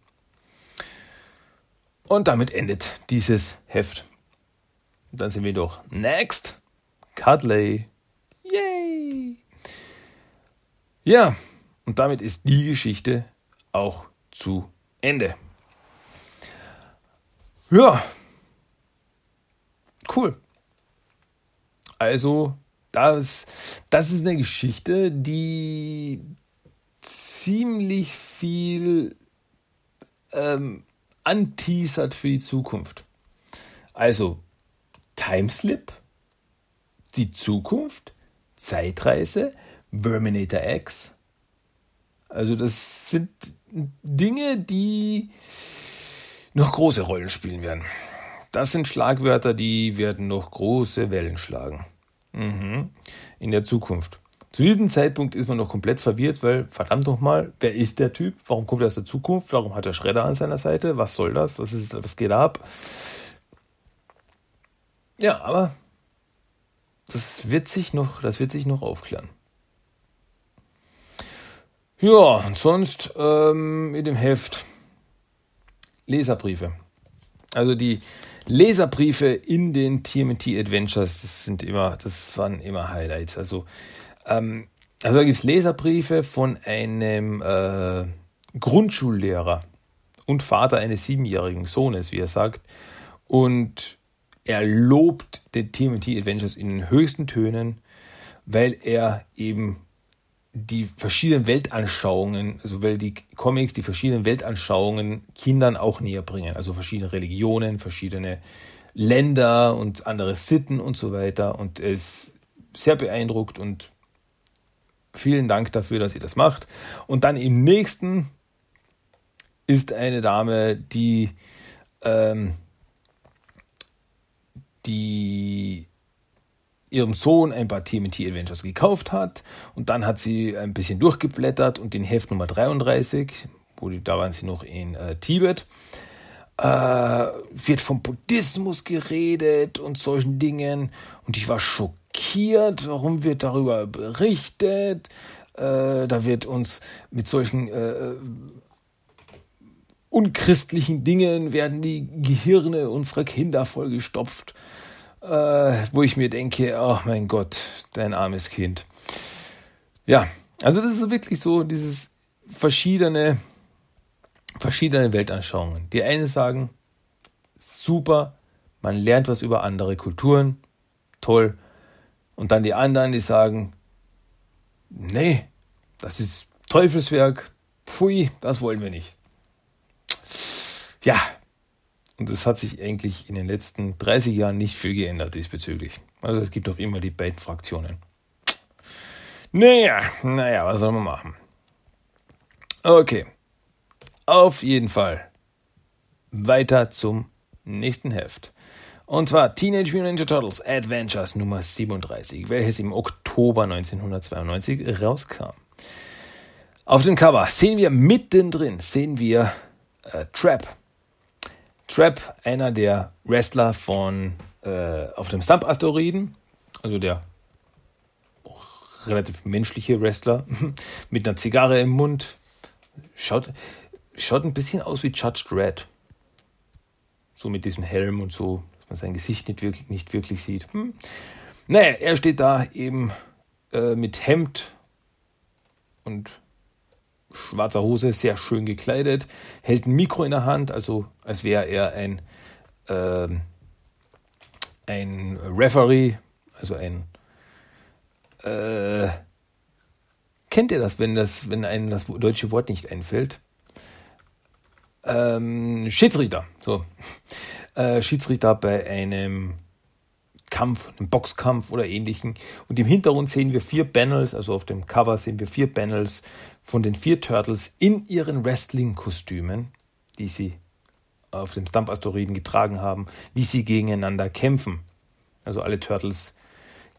Und damit endet dieses Heft. Und dann sind wir doch next. Cuddley. Yay! Ja, und damit ist die Geschichte auch zu Ende. Ja, cool. Also, das, das ist eine Geschichte, die ziemlich viel ähm, anteasert für die Zukunft. Also Timeslip, die Zukunft, Zeitreise, Verminator X. Also das sind Dinge, die noch große Rollen spielen werden. Das sind Schlagwörter, die werden noch große Wellen schlagen. Mhm. In der Zukunft. Zu diesem Zeitpunkt ist man noch komplett verwirrt, weil verdammt nochmal, wer ist der Typ? Warum kommt er aus der Zukunft? Warum hat er Schredder an seiner Seite? Was soll das? Was, ist, was geht ab? Ja, aber das wird sich noch, das wird sich noch aufklären. Ja, und sonst ähm, mit dem Heft Leserbriefe. Also die Leserbriefe in den TMT Adventures, das sind immer, das waren immer Highlights. Also ähm, also da gibt es Leserbriefe von einem äh, Grundschullehrer und Vater eines siebenjährigen Sohnes, wie er sagt. Und er lobt den TMT Adventures in den höchsten Tönen, weil er eben die verschiedenen Weltanschauungen, also weil die Comics die verschiedenen Weltanschauungen Kindern auch näher bringen, also verschiedene Religionen, verschiedene Länder und andere Sitten und so weiter. Und er ist sehr beeindruckt und Vielen Dank dafür, dass ihr das macht. Und dann im nächsten ist eine Dame, die, ähm, die ihrem Sohn ein paar TMT Adventures gekauft hat. Und dann hat sie ein bisschen durchgeblättert und den Heft Nummer 33, wo die, da waren sie noch in äh, Tibet, äh, wird vom Buddhismus geredet und solchen Dingen. Und ich war schockiert schockiert, warum wird darüber berichtet. Äh, da wird uns mit solchen äh, unchristlichen Dingen werden die Gehirne unserer Kinder vollgestopft. Äh, wo ich mir denke, oh mein Gott, dein armes Kind. Ja, also das ist wirklich so dieses verschiedene, verschiedene Weltanschauungen. Die einen sagen, super, man lernt was über andere Kulturen, toll. Und dann die anderen, die sagen, nee, das ist Teufelswerk, pfui, das wollen wir nicht. Ja, Und es hat sich eigentlich in den letzten 30 Jahren nicht viel geändert diesbezüglich. Also es gibt doch immer die beiden Fraktionen. Naja, naja, was soll man machen? Okay. Auf jeden Fall. Weiter zum nächsten Heft. Und zwar Teenage Mutant Ninja Turtles Adventures Nummer 37, welches im Oktober 1992 rauskam. Auf dem Cover sehen wir mittendrin, sehen wir äh, Trap. Trap, einer der Wrestler von äh, auf dem Stump-Asteroiden, also der relativ menschliche Wrestler mit einer Zigarre im Mund. Schaut, schaut ein bisschen aus wie Judge Dredd. So mit diesem Helm und so man sein Gesicht nicht wirklich, nicht wirklich sieht. Hm. Naja, er steht da eben äh, mit Hemd und schwarzer Hose, sehr schön gekleidet, hält ein Mikro in der Hand, also als wäre er ein, äh, ein Referee, also ein äh, kennt ihr das, wenn das, wenn einem das deutsche Wort nicht einfällt? Ähm, Schiedsrichter, so äh, Schiedsrichter bei einem Kampf, einem Boxkampf oder ähnlichen. Und im Hintergrund sehen wir vier Panels, also auf dem Cover sehen wir vier Panels von den vier Turtles in ihren Wrestling-Kostümen, die sie auf dem Stump-Asteroiden getragen haben, wie sie gegeneinander kämpfen. Also alle Turtles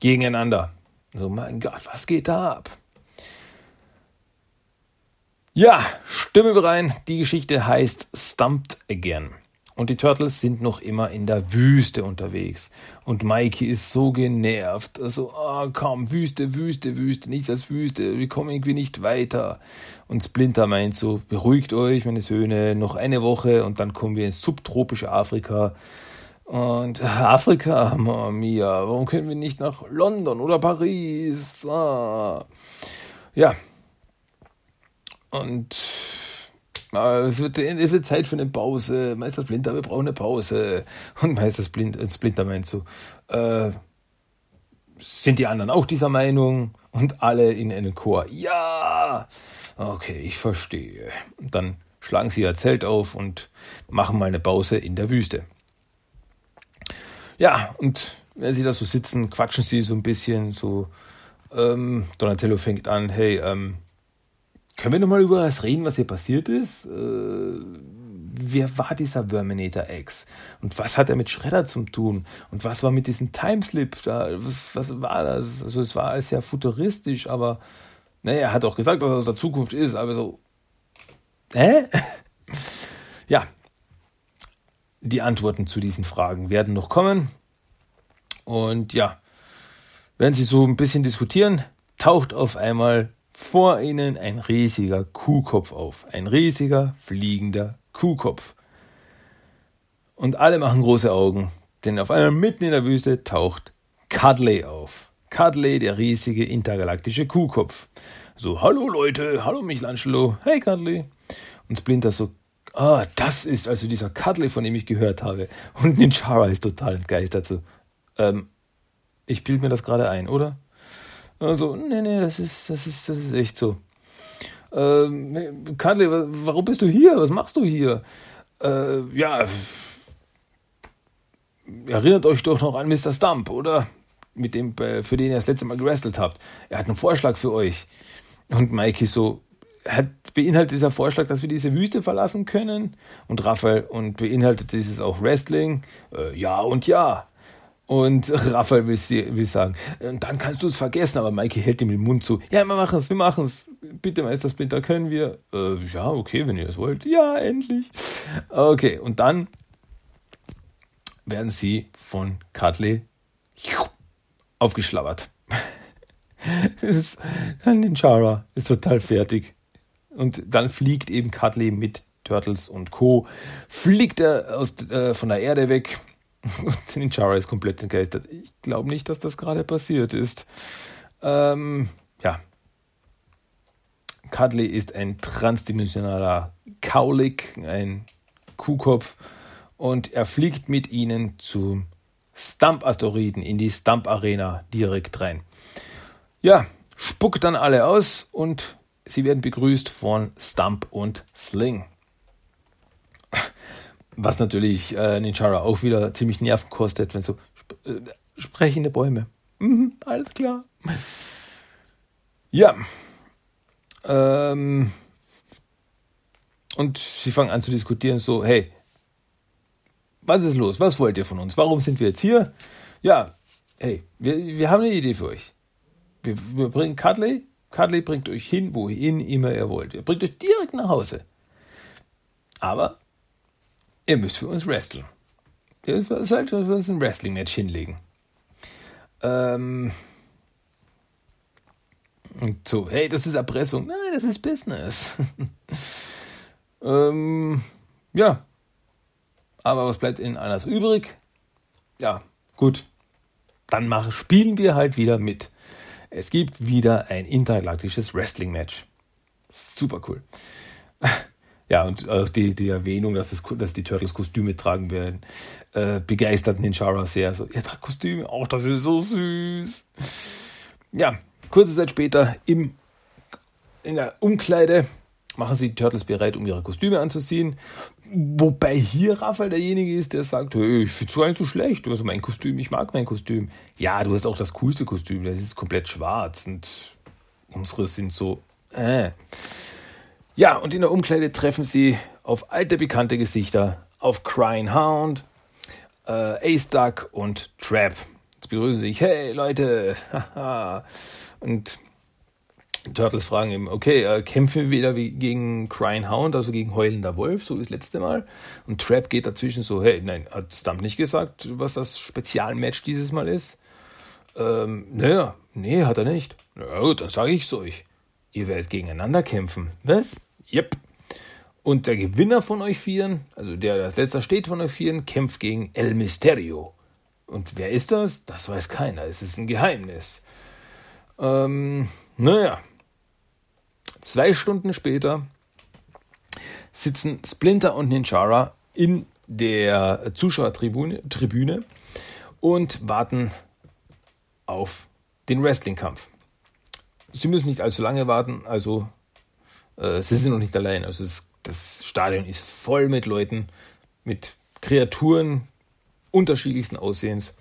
gegeneinander. So, mein Gott, was geht da ab? Ja, Stimme rein. Die Geschichte heißt Stumped Again. Und die Turtles sind noch immer in der Wüste unterwegs. Und Mikey ist so genervt. Also, ah, komm, Wüste, Wüste, Wüste, nichts als Wüste. Wir kommen irgendwie nicht weiter. Und Splinter meint so, beruhigt euch, meine Söhne, noch eine Woche und dann kommen wir ins subtropische Afrika. Und Afrika, Mama mia, warum können wir nicht nach London oder Paris? Ah. Ja. Und es wird, es wird Zeit für eine Pause. Meister Splinter, wir brauchen eine Pause. Und Meister Splinter, Splinter meint so, äh, sind die anderen auch dieser Meinung? Und alle in einen Chor, ja! Okay, ich verstehe. Und dann schlagen sie ihr Zelt auf und machen mal eine Pause in der Wüste. Ja, und wenn sie da so sitzen, quatschen sie so ein bisschen, so, ähm, Donatello fängt an, hey, ähm, können wir nochmal über das reden, was hier passiert ist? Äh, wer war dieser Verminator X? Und was hat er mit Shredder zu tun? Und was war mit diesem Timeslip da? Was, was war das? Also es war alles sehr futuristisch, aber naja, er hat auch gesagt, dass er aus der Zukunft ist, aber so, hä? ja, die Antworten zu diesen Fragen werden noch kommen. Und ja, wenn Sie so ein bisschen diskutieren, taucht auf einmal vor ihnen ein riesiger Kuhkopf auf, ein riesiger fliegender Kuhkopf. Und alle machen große Augen, denn auf einmal mitten in der Wüste taucht Cudley auf. Cudley, der riesige intergalaktische Kuhkopf. So, hallo Leute, hallo Michelangelo, hey Cudley. Und Splinter so, ah, das ist also dieser Cudley, von dem ich gehört habe. Und Ninjara ist total entgeistert so, ähm, ich bilde mir das gerade ein, oder? Also, nee, nee, das ist, das ist, das ist echt so. Ähm, Kadli, warum bist du hier? Was machst du hier? Äh, ja, erinnert euch doch noch an Mr. Stump, oder? Mit dem, äh, für den ihr das letzte Mal gewrestelt habt. Er hat einen Vorschlag für euch. Und Mikey so, hat, beinhaltet dieser Vorschlag, dass wir diese Wüste verlassen können? Und Raphael, und beinhaltet dieses auch Wrestling? Äh, ja und ja. Und Raphael will, will sagen, dann kannst du es vergessen, aber Maike hält ihm den Mund zu. Ja, wir machen es, wir machen es. Bitte, Meister Splinter, können wir? Äh, ja, okay, wenn ihr das wollt. Ja, endlich. Okay, und dann werden sie von Cutley aufgeschlabbert. das ist, dann den Chara ist total fertig. Und dann fliegt eben Cutley mit Turtles und Co. Fliegt er aus, äh, von der Erde weg Ninjara ist komplett entgeistert. Ich glaube nicht, dass das gerade passiert ist. Ähm, ja. Cuddly ist ein transdimensionaler Kaulik, ein Kuhkopf, und er fliegt mit ihnen zum Stump-Asteroiden in die Stump-Arena direkt rein. Ja, spuckt dann alle aus und sie werden begrüßt von Stump und Sling. Was natürlich äh, Ninjara auch wieder ziemlich Nerven kostet, wenn so sp äh, sprechende Bäume. Mhm, alles klar. Ja. Ähm, und sie fangen an zu diskutieren, so, hey, was ist los? Was wollt ihr von uns? Warum sind wir jetzt hier? Ja, hey, wir, wir haben eine Idee für euch. Wir, wir bringen Cuddly. Cuddly bringt euch hin, wohin immer ihr wollt. Ihr bringt euch direkt nach Hause. Aber ihr müsst für uns wresteln. Ihr sollt für uns ein Wrestling-Match hinlegen. Ähm, und so, hey, das ist Erpressung. Nein, das ist Business. ähm, ja. Aber was bleibt Ihnen anders übrig? Ja, gut. Dann machen, spielen wir halt wieder mit. Es gibt wieder ein intergalaktisches Wrestling-Match. Super cool. Ja, und auch die, die Erwähnung, dass, es, dass die Turtles Kostüme tragen werden, äh, begeistert Ninjara sehr. So, er tragt Kostüme, auch das ist so süß. Ja, kurze Zeit später im, in der Umkleide machen sie die Turtles bereit, um ihre Kostüme anzuziehen. Wobei hier Raphael derjenige ist, der sagt, hey, ich finde es gar nicht schlecht. Also mein Kostüm, ich mag mein Kostüm. Ja, du hast auch das coolste Kostüm, das ist komplett schwarz und unsere sind so, äh. Ja, und in der Umkleide treffen sie auf alte bekannte Gesichter, auf Crying Hound, äh, Ace Duck und Trap. Jetzt begrüßen sich, hey Leute, und Turtles fragen ihm, okay, äh, kämpfen wir wieder wie gegen Crying Hound, also gegen Heulender Wolf, so wie das letzte Mal. Und Trap geht dazwischen so, hey, nein, hat Stump nicht gesagt, was das Spezialmatch dieses Mal ist? Ähm, naja, nee, hat er nicht. Na gut, dann sage ich es euch. Ihr werdet gegeneinander kämpfen. Was? Yep. Und der Gewinner von euch vieren, also der, der als letzter steht von euch vieren, kämpft gegen El Misterio. Und wer ist das? Das weiß keiner. Es ist ein Geheimnis. Ähm, naja. Zwei Stunden später sitzen Splinter und Ninjara in der Zuschauertribüne Tribüne und warten auf den Wrestling-Kampf. Sie müssen nicht allzu lange warten, also äh, sie sind noch nicht allein. Also es, das Stadion ist voll mit Leuten, mit Kreaturen unterschiedlichsten Aussehens.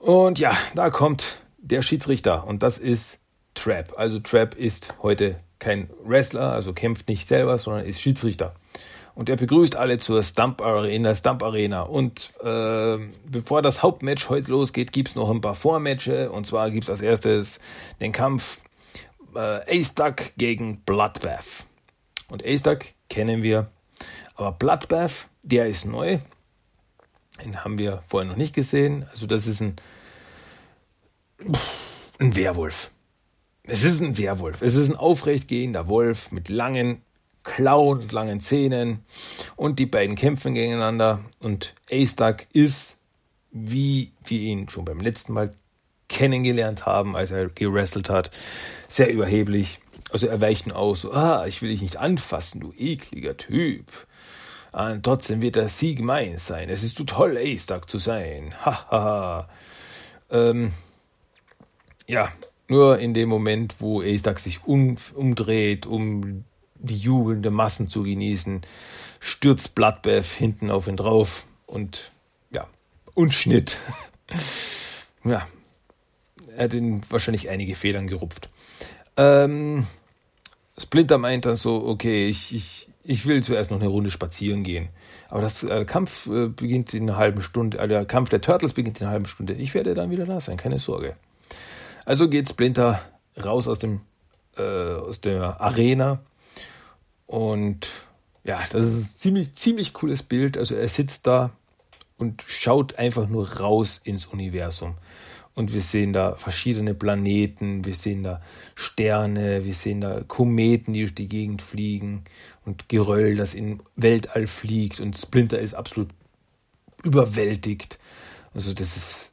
Und ja, da kommt der Schiedsrichter und das ist Trap. Also Trap ist heute kein Wrestler, also kämpft nicht selber, sondern ist Schiedsrichter. Und er begrüßt alle zur Stump Arena, Stump Arena. Und äh, bevor das Hauptmatch heute losgeht, gibt es noch ein paar Vormatches. Und zwar gibt es als erstes den Kampf äh, Ace-Duck gegen Bloodbath. Und Ace-Duck kennen wir. Aber Bloodbath, der ist neu. Den haben wir vorher noch nicht gesehen. Also das ist ein, ein Werwolf. Es ist ein Werwolf. Es ist ein aufrechtgehender Wolf mit langen Klauen und langen Zähnen und die beiden kämpfen gegeneinander und Ace-Duck ist, wie wir ihn schon beim letzten Mal kennengelernt haben, als er gewrestelt hat, sehr überheblich. Also er weicht aus, so, ah, ich will dich nicht anfassen, du ekliger Typ. Ah, und trotzdem wird der Sieg mein sein. Es ist so toll, Ace-Duck zu sein. Hahaha. ähm, ja, nur in dem Moment, wo Ace-Duck sich um, umdreht, um die jubelnde Massen zu genießen, stürzt Bloodbath hinten auf ihn drauf und ja, und Schnitt. ja, er hat ihn wahrscheinlich einige Federn gerupft. Ähm, Splinter meint dann so, okay, ich, ich, ich will zuerst noch eine Runde spazieren gehen. Aber das äh, Kampf äh, beginnt in einer halben Stunde, äh, der Kampf der Turtles beginnt in einer halben Stunde. Ich werde dann wieder da sein, keine Sorge. Also geht Splinter raus aus dem äh, aus der Arena und ja, das ist ein ziemlich, ziemlich cooles Bild. Also er sitzt da und schaut einfach nur raus ins Universum. Und wir sehen da verschiedene Planeten, wir sehen da Sterne, wir sehen da Kometen, die durch die Gegend fliegen und Geröll, das im Weltall fliegt. Und Splinter ist absolut überwältigt. Also das ist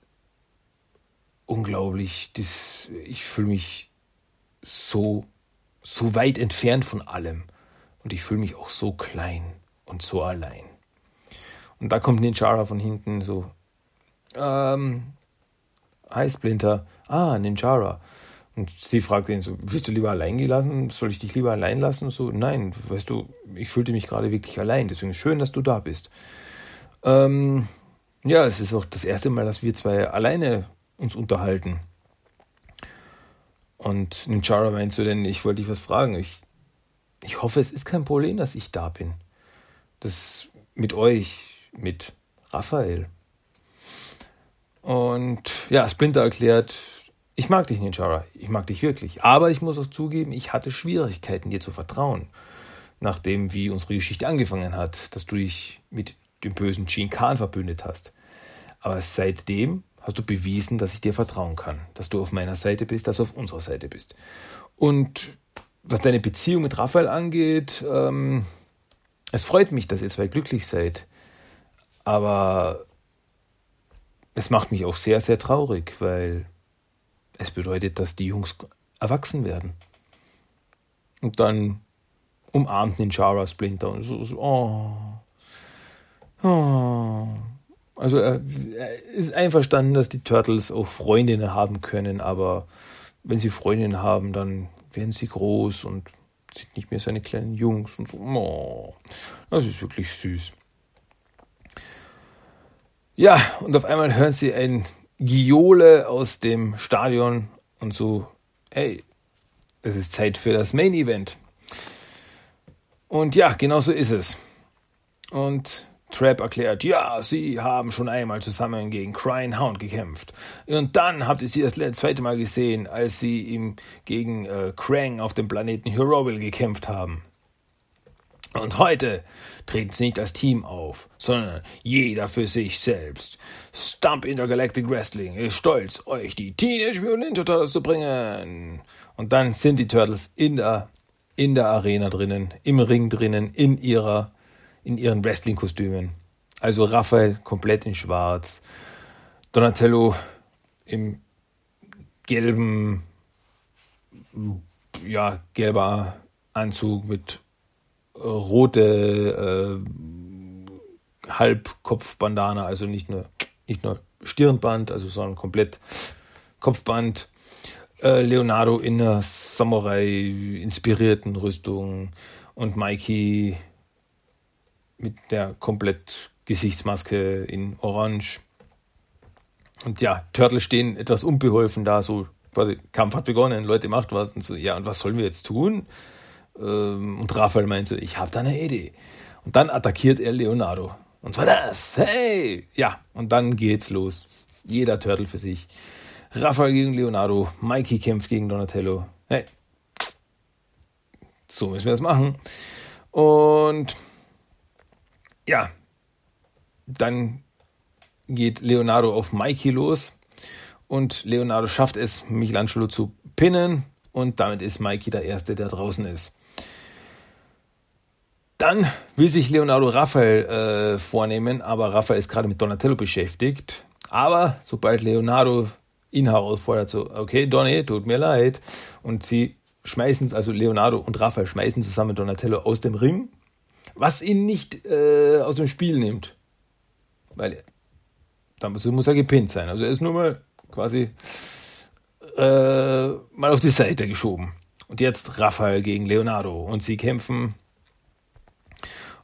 unglaublich. Das, ich fühle mich so, so weit entfernt von allem. Und ich fühle mich auch so klein und so allein. Und da kommt Ninjara von hinten so, ähm, hi Splinter, ah, Ninjara. Und sie fragt ihn so, willst du lieber allein gelassen? Soll ich dich lieber allein lassen? Und so, nein, weißt du, ich fühlte mich gerade wirklich allein. Deswegen schön, dass du da bist. Ähm, ja, es ist auch das erste Mal, dass wir zwei alleine uns unterhalten. Und Ninjara meint so, denn ich wollte dich was fragen. Ich, ich hoffe, es ist kein Problem, dass ich da bin. Das mit euch, mit Raphael. Und ja, Splinter erklärt, ich mag dich, Ninjara. Ich mag dich wirklich. Aber ich muss auch zugeben, ich hatte Schwierigkeiten, dir zu vertrauen. Nachdem, wie unsere Geschichte angefangen hat, dass du dich mit dem bösen Jean Khan verbündet hast. Aber seitdem hast du bewiesen, dass ich dir vertrauen kann, dass du auf meiner Seite bist, dass du auf unserer Seite bist. Und was deine Beziehung mit Raphael angeht, ähm, es freut mich, dass ihr zwei glücklich seid. Aber es macht mich auch sehr, sehr traurig, weil es bedeutet, dass die Jungs erwachsen werden. Und dann umarmt Ninjara Splinter und so, so oh, oh. Also er, er, ist einverstanden, dass die Turtles auch Freundinnen haben können, aber wenn sie Freundinnen haben, dann werden sie groß und sind nicht mehr seine kleinen Jungs und so. Oh, das ist wirklich süß. Ja, und auf einmal hören sie ein Giole aus dem Stadion und so, hey, es ist Zeit für das Main Event. Und ja, genau so ist es. Und Trap erklärt, ja, sie haben schon einmal zusammen gegen Crying Hound gekämpft. Und dann habt ihr sie das zweite Mal gesehen, als sie ihm gegen äh, Krang auf dem Planeten Heroil gekämpft haben. Und heute treten sie nicht als Team auf, sondern jeder für sich selbst. Stump Intergalactic Wrestling ist stolz, euch die Teenage Mutant Ninja Turtles zu bringen. Und dann sind die Turtles in der, in der Arena drinnen, im Ring drinnen, in ihrer in ihren Wrestling-Kostümen. Also Raphael komplett in Schwarz, Donatello im gelben, ja, gelber Anzug mit äh, rote äh, Halbkopfbandana, also nicht nur, nicht nur Stirnband, also sondern komplett Kopfband. Äh, Leonardo in einer Samurai-inspirierten Rüstung und Mikey mit der komplett Gesichtsmaske in Orange. Und ja, Turtle stehen etwas unbeholfen da, so quasi, Kampf hat begonnen, Leute macht was und so, ja, und was sollen wir jetzt tun? Ähm, und Raphael meint so, ich habe da eine Idee. Und dann attackiert er Leonardo. Und zwar das, hey! Ja, und dann geht's los. Jeder Turtle für sich. Raphael gegen Leonardo, Mikey kämpft gegen Donatello. Hey, so müssen wir das machen. Und ja, dann geht Leonardo auf Mikey los und Leonardo schafft es, Michelangelo zu pinnen und damit ist Mikey der Erste, der draußen ist. Dann will sich Leonardo Raphael äh, vornehmen, aber Raphael ist gerade mit Donatello beschäftigt. Aber sobald Leonardo ihn herausfordert, so, okay, Donny, tut mir leid. Und sie schmeißen, also Leonardo und Raphael schmeißen zusammen Donatello aus dem Ring was ihn nicht äh, aus dem Spiel nimmt. Weil damals muss er gepinnt sein. Also er ist nur mal quasi äh, mal auf die Seite geschoben. Und jetzt Raphael gegen Leonardo. Und sie kämpfen.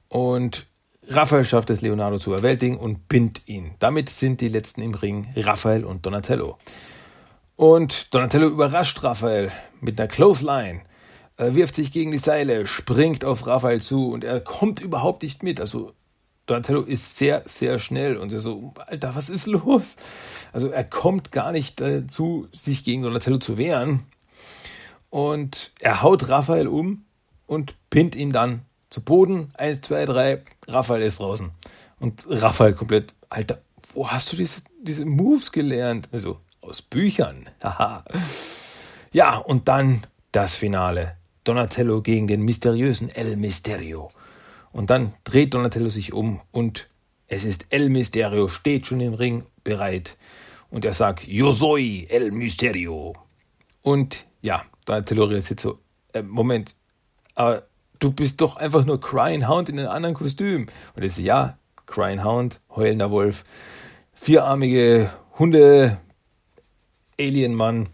Und Raphael schafft es, Leonardo zu überwältigen und pinnt ihn. Damit sind die letzten im Ring Raphael und Donatello. Und Donatello überrascht Raphael mit einer Close Line wirft sich gegen die Seile, springt auf Raphael zu und er kommt überhaupt nicht mit. Also Donatello ist sehr, sehr schnell und er so, Alter, was ist los? Also er kommt gar nicht dazu, sich gegen Donatello zu wehren. Und er haut Raphael um und pinnt ihn dann zu Boden. Eins, zwei, drei, Raphael ist draußen. Und Raphael komplett, Alter, wo hast du diese, diese Moves gelernt? Also aus Büchern. Haha. ja, und dann das Finale. Donatello gegen den mysteriösen El Misterio. Und dann dreht Donatello sich um und es ist El Misterio, steht schon im Ring bereit. Und er sagt, Yo soy El Misterio. Und ja, Donatello realisiert so, äh, Moment, aber du bist doch einfach nur Crying Hound in einem anderen Kostüm. Und er sagt, ja, Crying Hound, heulender Wolf, vierarmige Hunde, Alien-Mann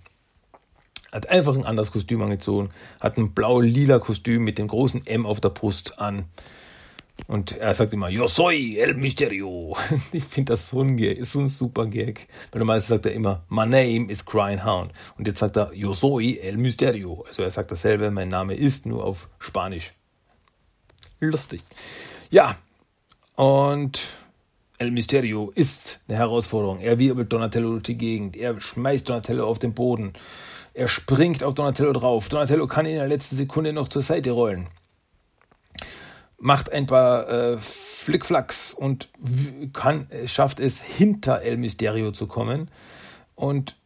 Hat einfach ein anderes Kostüm angezogen, hat ein blau-lila Kostüm mit dem großen M auf der Brust an. Und er sagt immer, Yo soy el misterio. Ich finde das so ein ist so ein super Gag. Weil normalerweise sagt er immer, My name is Grindhound. Und jetzt sagt er, Yo soy el misterio. Also er sagt dasselbe, mein Name ist nur auf Spanisch. Lustig. Ja, und El Misterio ist eine Herausforderung. Er wirbelt Donatello durch die Gegend. Er schmeißt Donatello auf den Boden. Er springt auf Donatello drauf. Donatello kann in der letzten Sekunde noch zur Seite rollen. Macht ein paar äh, Flickflacks und kann, schafft es, hinter El Misterio zu kommen und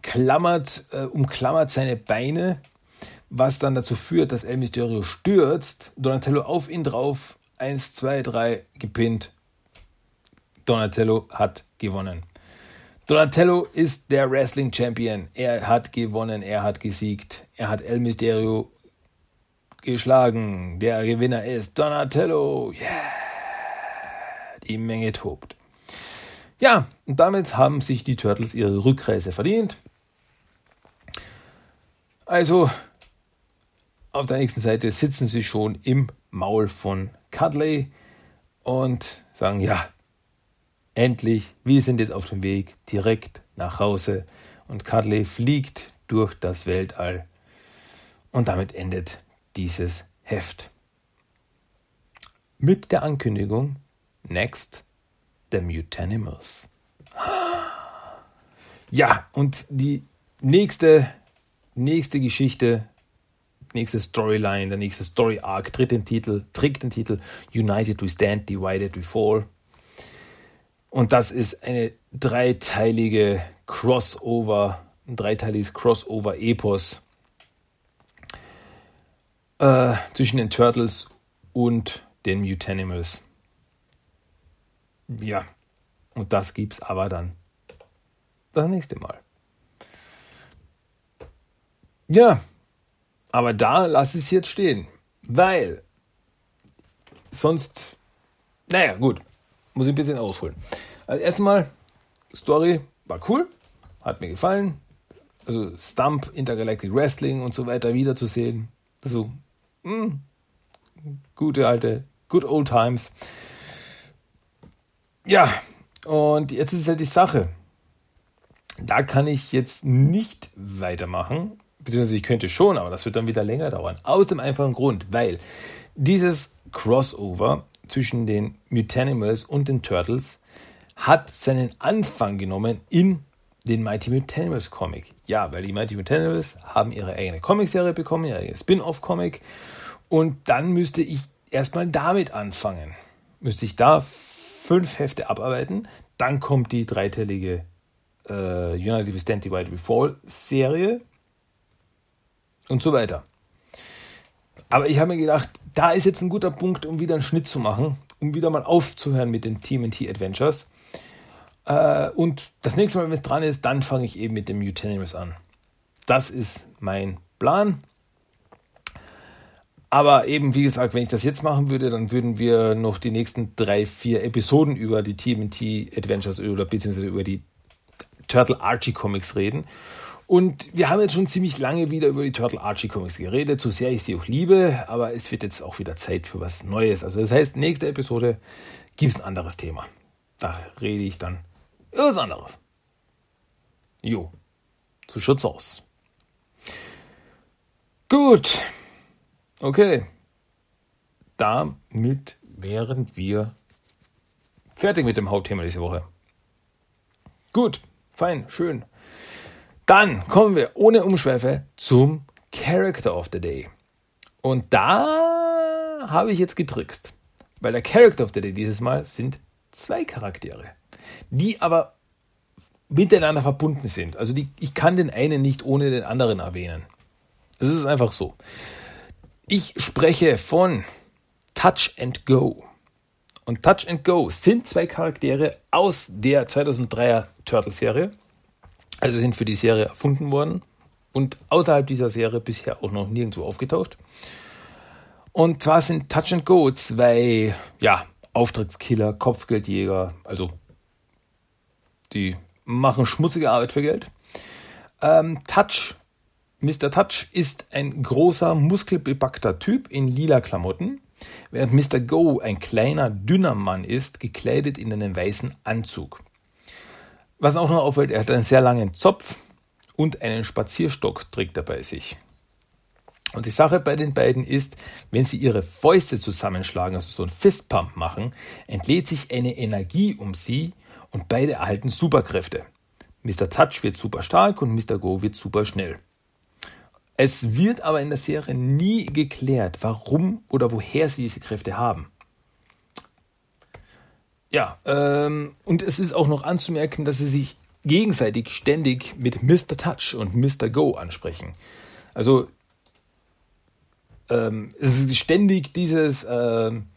klammert, äh, umklammert seine Beine, was dann dazu führt, dass El Misterio stürzt. Donatello auf ihn drauf. Eins, zwei, drei, gepinnt. Donatello hat gewonnen. Donatello ist der Wrestling Champion. Er hat gewonnen, er hat gesiegt. Er hat El Mysterio geschlagen. Der Gewinner ist Donatello. Yeah! Die Menge tobt. Ja, und damit haben sich die Turtles ihre Rückreise verdient. Also, auf der nächsten Seite sitzen sie schon im Maul von Cudley und sagen, ja, Endlich, wir sind jetzt auf dem Weg direkt nach Hause und Cudley fliegt durch das Weltall. Und damit endet dieses Heft. Mit der Ankündigung Next the Mutanimals. Ja, und die nächste, nächste Geschichte, nächste Storyline, der nächste Story Arc tritt den Titel, trägt den Titel United We Stand, Divided We Fall. Und das ist eine dreiteilige Crossover, ein dreiteiliges Crossover-Epos äh, zwischen den Turtles und den Mutanimals. Ja, und das gibt's aber dann das nächste Mal. Ja, aber da lasse ich es jetzt stehen, weil sonst, naja, gut, muss ich ein bisschen ausholen. Also erstmal, Story war cool, hat mir gefallen. Also Stump, Intergalactic Wrestling und so weiter wiederzusehen. Also, mh, hm, gute alte, good old times. Ja, und jetzt ist halt die Sache. Da kann ich jetzt nicht weitermachen, beziehungsweise ich könnte schon, aber das wird dann wieder länger dauern. Aus dem einfachen Grund, weil dieses Crossover zwischen den Mutanimals und den Turtles hat seinen Anfang genommen in den Mighty Mutanimals Comic. Ja, weil die Mighty Mutanimals haben ihre eigene Comicserie bekommen, ihre eigene Spin-off-Comic. Und dann müsste ich erstmal damit anfangen. Müsste ich da fünf Hefte abarbeiten. Dann kommt die dreiteilige äh, United We Stand Divided We Fall Serie und so weiter. Aber ich habe mir gedacht, da ist jetzt ein guter Punkt, um wieder einen Schnitt zu machen, um wieder mal aufzuhören mit den TMT Adventures. Äh, und das nächste Mal, wenn es dran ist, dann fange ich eben mit dem Mutanimals an. Das ist mein Plan. Aber eben, wie gesagt, wenn ich das jetzt machen würde, dann würden wir noch die nächsten drei, vier Episoden über die TMT Adventures oder beziehungsweise über die Turtle Archie Comics reden. Und wir haben jetzt schon ziemlich lange wieder über die Turtle Archie Comics geredet, so sehr ich sie auch liebe, aber es wird jetzt auch wieder Zeit für was Neues. Also das heißt, nächste Episode gibt es ein anderes Thema. Da rede ich dann über was anderes. Jo, so schaut's aus. Gut, okay. Damit wären wir fertig mit dem Hauptthema diese Woche. Gut, fein, schön. Dann kommen wir ohne Umschweife zum Character of the Day. Und da habe ich jetzt getrickst. Weil der Character of the Day dieses Mal sind zwei Charaktere, die aber miteinander verbunden sind. Also die, ich kann den einen nicht ohne den anderen erwähnen. Es ist einfach so. Ich spreche von Touch and Go. Und Touch and Go sind zwei Charaktere aus der 2003er Turtle-Serie also sind für die Serie erfunden worden und außerhalb dieser Serie bisher auch noch nirgendwo aufgetaucht. Und zwar sind Touch and Go zwei, ja, Auftragskiller, Kopfgeldjäger, also die machen schmutzige Arbeit für Geld. Ähm, Touch, Mr. Touch ist ein großer, muskelbepackter Typ in lila Klamotten, während Mr. Go ein kleiner, dünner Mann ist, gekleidet in einen weißen Anzug. Was auch noch auffällt, er hat einen sehr langen Zopf und einen Spazierstock trägt er bei sich. Und die Sache bei den beiden ist, wenn sie ihre Fäuste zusammenschlagen, also so ein Fistpump machen, entlädt sich eine Energie um sie und beide erhalten Superkräfte. Mr. Touch wird super stark und Mr. Go wird super schnell. Es wird aber in der Serie nie geklärt, warum oder woher sie diese Kräfte haben. Ja, ähm, und es ist auch noch anzumerken, dass sie sich gegenseitig ständig mit Mr. Touch und Mr. Go ansprechen. Also ähm, es ist ständig dieses, ähm,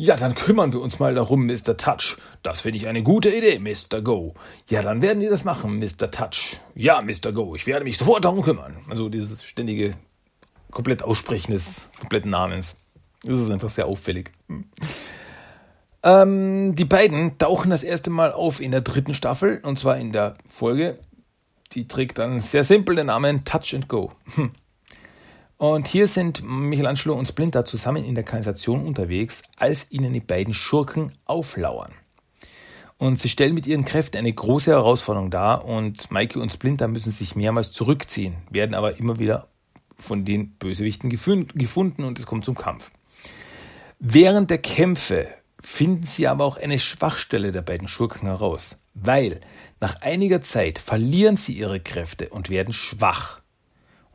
ja, dann kümmern wir uns mal darum, Mr. Touch. Das finde ich eine gute Idee, Mr. Go. Ja, dann werden die das machen, Mr. Touch. Ja, Mr. Go, ich werde mich sofort darum kümmern. Also dieses ständige, komplett Aussprechen des kompletten Namens. Das ist einfach sehr auffällig. Ähm, die beiden tauchen das erste Mal auf in der dritten Staffel, und zwar in der Folge. Die trägt dann sehr simpel den Namen Touch and Go. Hm. Und hier sind Michelangelo und Splinter zusammen in der Kanalisation unterwegs, als ihnen die beiden Schurken auflauern. Und sie stellen mit ihren Kräften eine große Herausforderung dar und Mikey und Splinter müssen sich mehrmals zurückziehen, werden aber immer wieder von den Bösewichten gefunden und es kommt zum Kampf. Während der Kämpfe finden sie aber auch eine Schwachstelle der beiden Schurken heraus, weil nach einiger Zeit verlieren sie ihre Kräfte und werden schwach.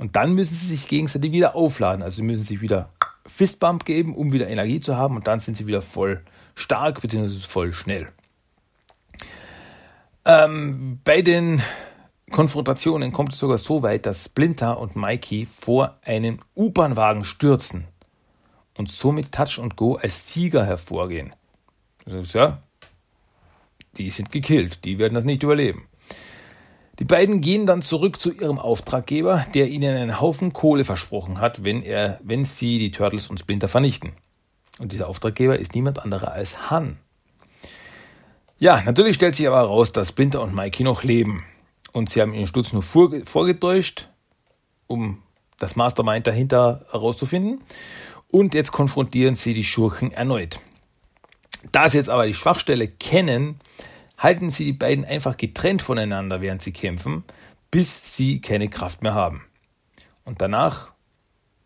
Und dann müssen sie sich gegenseitig wieder aufladen. Also sie müssen sich wieder Fistbump geben, um wieder Energie zu haben. Und dann sind sie wieder voll stark bzw. voll schnell. Ähm, bei den Konfrontationen kommt es sogar so weit, dass Splinter und Mikey vor einen U-Bahn-Wagen stürzen und somit Touch und Go als Sieger hervorgehen. Das ist ja, die sind gekillt, die werden das nicht überleben. Die beiden gehen dann zurück zu ihrem Auftraggeber, der ihnen einen Haufen Kohle versprochen hat, wenn, er, wenn sie die Turtles und Splinter vernichten. Und dieser Auftraggeber ist niemand anderer als Han. Ja, natürlich stellt sich aber heraus, dass Splinter und Mikey noch leben. Und sie haben ihren Sturz nur vorgetäuscht, um das Mastermind dahinter herauszufinden. Und jetzt konfrontieren sie die Schurken erneut. Da sie jetzt aber die Schwachstelle kennen, halten sie die beiden einfach getrennt voneinander, während sie kämpfen, bis sie keine Kraft mehr haben. Und danach,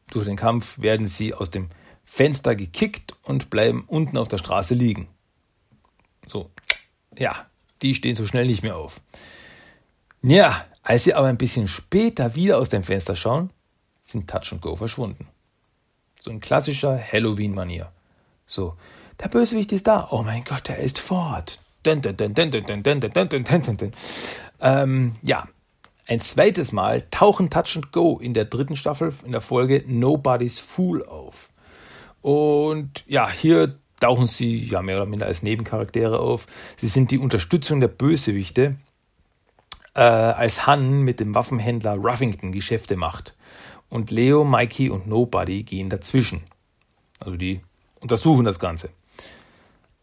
durch den Kampf, werden sie aus dem Fenster gekickt und bleiben unten auf der Straße liegen. So, ja, die stehen so schnell nicht mehr auf. Ja, als sie aber ein bisschen später wieder aus dem Fenster schauen, sind Touch und Go verschwunden. So ein klassischer Halloween-Manier. So, der Bösewicht ist da. Oh mein Gott, er ist fort. Ähm, ja, ein zweites Mal tauchen Touch and Go in der dritten Staffel in der Folge Nobody's Fool auf. Und ja, hier tauchen sie ja mehr oder minder als Nebencharaktere auf. Sie sind die Unterstützung der Bösewichte, äh, als Han mit dem Waffenhändler Ruffington Geschäfte macht. Und Leo, Mikey und Nobody gehen dazwischen. Also die untersuchen das Ganze.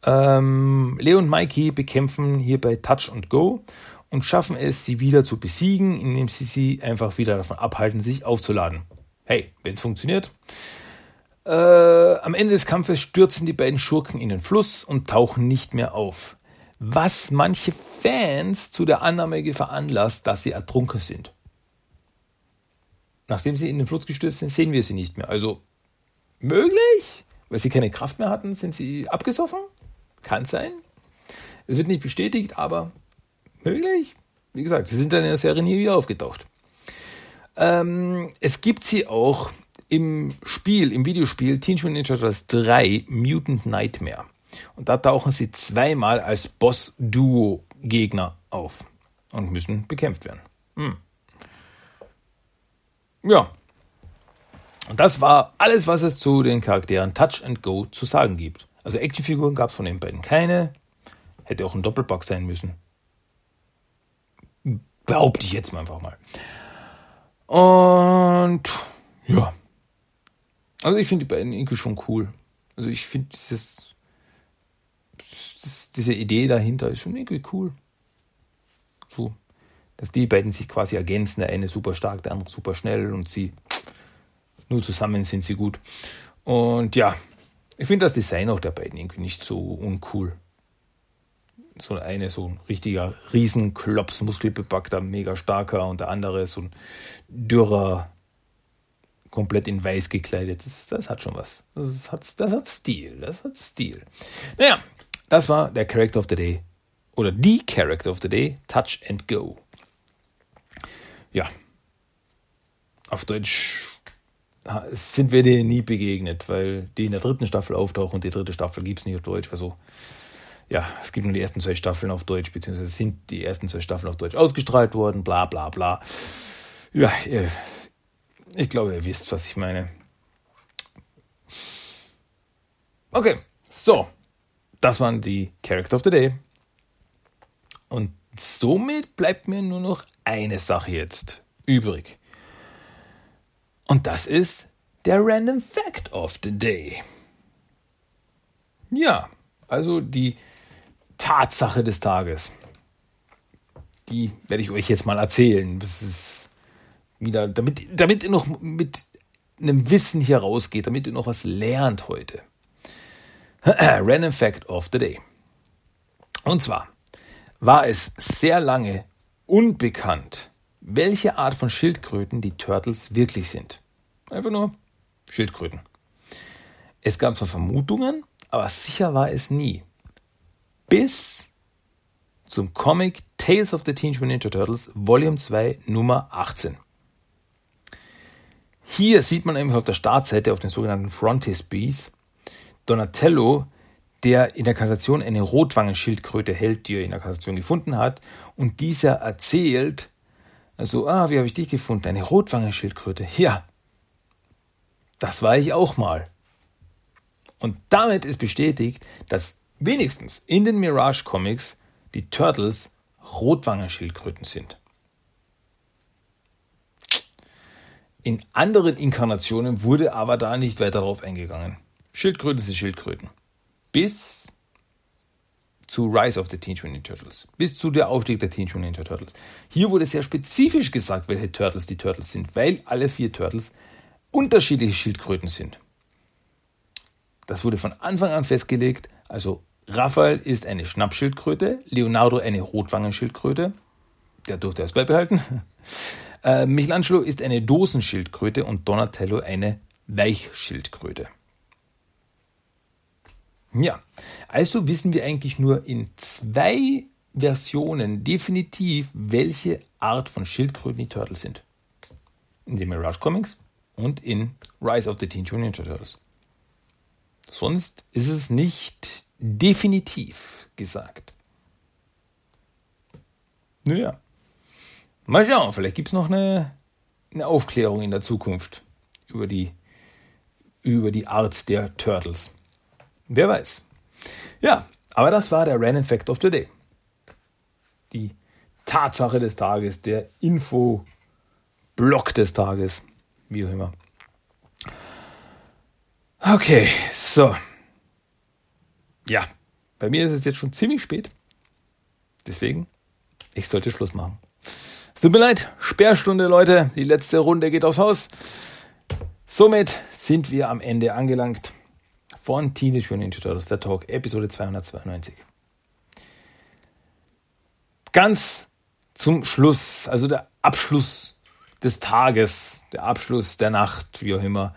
Ähm, Leo und Mikey bekämpfen hierbei Touch und Go und schaffen es, sie wieder zu besiegen, indem sie sie einfach wieder davon abhalten, sich aufzuladen. Hey, wenn es funktioniert. Äh, am Ende des Kampfes stürzen die beiden Schurken in den Fluss und tauchen nicht mehr auf. Was manche Fans zu der Annahme veranlasst, dass sie ertrunken sind. Nachdem sie in den Fluss gestürzt sind, sehen wir sie nicht mehr. Also möglich? Weil sie keine Kraft mehr hatten, sind sie abgesoffen? Kann sein. Es wird nicht bestätigt, aber möglich. Wie gesagt, sie sind dann in der Serie nie wieder aufgetaucht. Ähm, es gibt sie auch im Spiel, im Videospiel Teenage Mutant Ninja Turtles 3 Mutant Nightmare. Und da tauchen sie zweimal als Boss-Duo-Gegner auf und müssen bekämpft werden. Hm. Ja. Und das war alles, was es zu den Charakteren Touch and Go zu sagen gibt. Also Actionfiguren gab es von den beiden keine. Hätte auch ein Doppelpack sein müssen. Behaupte ich jetzt mal einfach mal. Und ja. Also ich finde die beiden irgendwie schon cool. Also ich finde dieses, diese Idee dahinter ist schon irgendwie cool. So. dass die beiden sich quasi ergänzen. Der eine super stark, der andere super schnell und sie nur zusammen sind sie gut. Und ja, ich finde das Design auch der beiden irgendwie nicht so uncool. So eine, so ein richtiger Riesenklops, muskelbepackter, mega starker und der andere so ein dürrer, komplett in weiß gekleidet. Das, das hat schon was. Das hat, das hat Stil. Das hat Stil. Naja, das war der Character of the Day. Oder die Character of the Day, Touch and Go. Ja. Auf Deutsch sind wir denen nie begegnet, weil die in der dritten Staffel auftauchen und die dritte Staffel gibt es nicht auf Deutsch. Also ja, es gibt nur die ersten zwei Staffeln auf Deutsch, beziehungsweise sind die ersten zwei Staffeln auf Deutsch ausgestrahlt worden, bla bla bla. Ja, ich glaube, ihr wisst, was ich meine. Okay, so. Das waren die Character of the Day. Und somit bleibt mir nur noch eine Sache jetzt übrig. Und das ist der Random Fact of the Day. Ja, also die Tatsache des Tages. Die werde ich euch jetzt mal erzählen. Das ist wieder, damit, damit ihr noch mit einem Wissen hier rausgeht, damit ihr noch was lernt heute. Random Fact of the Day. Und zwar war es sehr lange unbekannt, welche Art von Schildkröten die Turtles wirklich sind. Einfach nur Schildkröten. Es gab zwar Vermutungen, aber sicher war es nie. Bis zum Comic Tales of the Teenage Mutant Ninja Turtles Volume 2 Nummer 18. Hier sieht man nämlich auf der Startseite auf den sogenannten Frontispiece Donatello, der in der Kassation eine Rotwangenschildkröte hält, die er in der Kassation gefunden hat, und dieser erzählt, also, ah, wie habe ich dich gefunden? Eine Rotwangenschildkröte. Ja, das war ich auch mal. Und damit ist bestätigt, dass wenigstens in den Mirage Comics die Turtles Rotwangenschildkröten sind. In anderen Inkarnationen wurde aber da nicht weiter darauf eingegangen. Schildkröten sind Schildkröten. Bis zu Rise of the Teenage Mutant Ninja Turtles. Bis zu der Aufstieg der Teenage Mutant Ninja Turtles. Hier wurde sehr spezifisch gesagt, welche Turtles die Turtles sind, weil alle vier Turtles unterschiedliche Schildkröten sind. Das wurde von Anfang an festgelegt. Also Raphael ist eine Schnappschildkröte, Leonardo eine Rotwangenschildkröte. Der durfte es beibehalten. Äh, Michelangelo ist eine Dosenschildkröte und Donatello eine Weichschildkröte. Ja, also wissen wir eigentlich nur in zwei Versionen definitiv, welche Art von Schildkröten die Turtles sind. In den Mirage Comics und in Rise of the Teenage Mutant Ninja Turtles. Sonst ist es nicht definitiv gesagt. Naja. Mal schauen, vielleicht gibt es noch eine, eine Aufklärung in der Zukunft über die, über die Art der Turtles. Wer weiß. Ja, aber das war der Random Fact of the Day. Die Tatsache des Tages, der Info-Block des Tages wie auch immer. Okay, so. Ja, bei mir ist es jetzt schon ziemlich spät. Deswegen, ich sollte Schluss machen. Es tut mir leid, Sperrstunde, Leute. Die letzte Runde geht aufs Haus. Somit sind wir am Ende angelangt von Teenage Mutant Ninja Turtles, der Talk, Episode 292. Ganz zum Schluss, also der Abschluss des Tages, der Abschluss der Nacht, wie auch immer,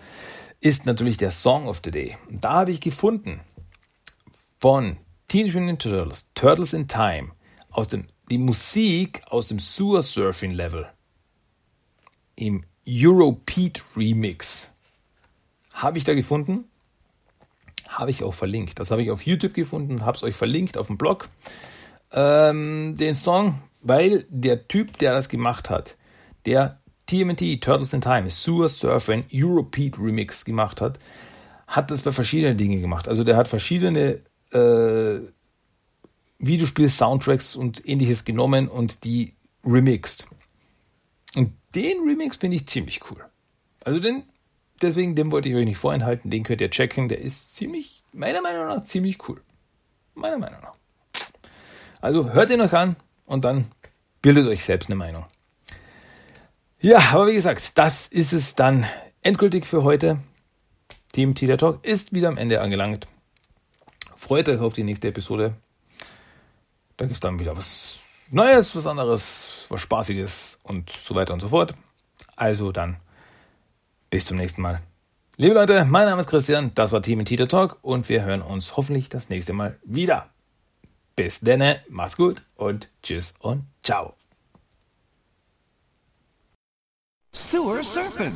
ist natürlich der Song of the Day. Und da habe ich gefunden von Teenage Mutant Ninja Turtles, Turtles in Time, aus dem, die Musik aus dem Sewer Surfing Level im Europeat Remix. Habe ich da gefunden? Habe ich auch verlinkt. Das habe ich auf YouTube gefunden, habe es euch verlinkt auf dem Blog. Ähm, den Song, weil der Typ, der das gemacht hat, der TMNT Turtles in Time Sewer Surfer Europeat Remix gemacht hat, hat das bei verschiedenen Dingen gemacht. Also der hat verschiedene äh, Videospiel-Soundtracks und ähnliches genommen und die remixed. Und den Remix finde ich ziemlich cool. Also den, deswegen, den wollte ich euch nicht vorenthalten, den könnt ihr checken, der ist ziemlich, meiner Meinung nach, ziemlich cool. Meiner Meinung nach. Also hört ihn euch an und dann Bildet euch selbst eine Meinung. Ja, aber wie gesagt, das ist es dann endgültig für heute. Team Tita Talk ist wieder am Ende angelangt. Freut euch auf die nächste Episode. Da gibt es dann wieder was Neues, was anderes, was Spaßiges und so weiter und so fort. Also dann bis zum nächsten Mal. Liebe Leute, mein Name ist Christian, das war Team Tita Talk und wir hören uns hoffentlich das nächste Mal wieder. Bis denne, mach's gut und tschüss und ciao. Sewer Surfing.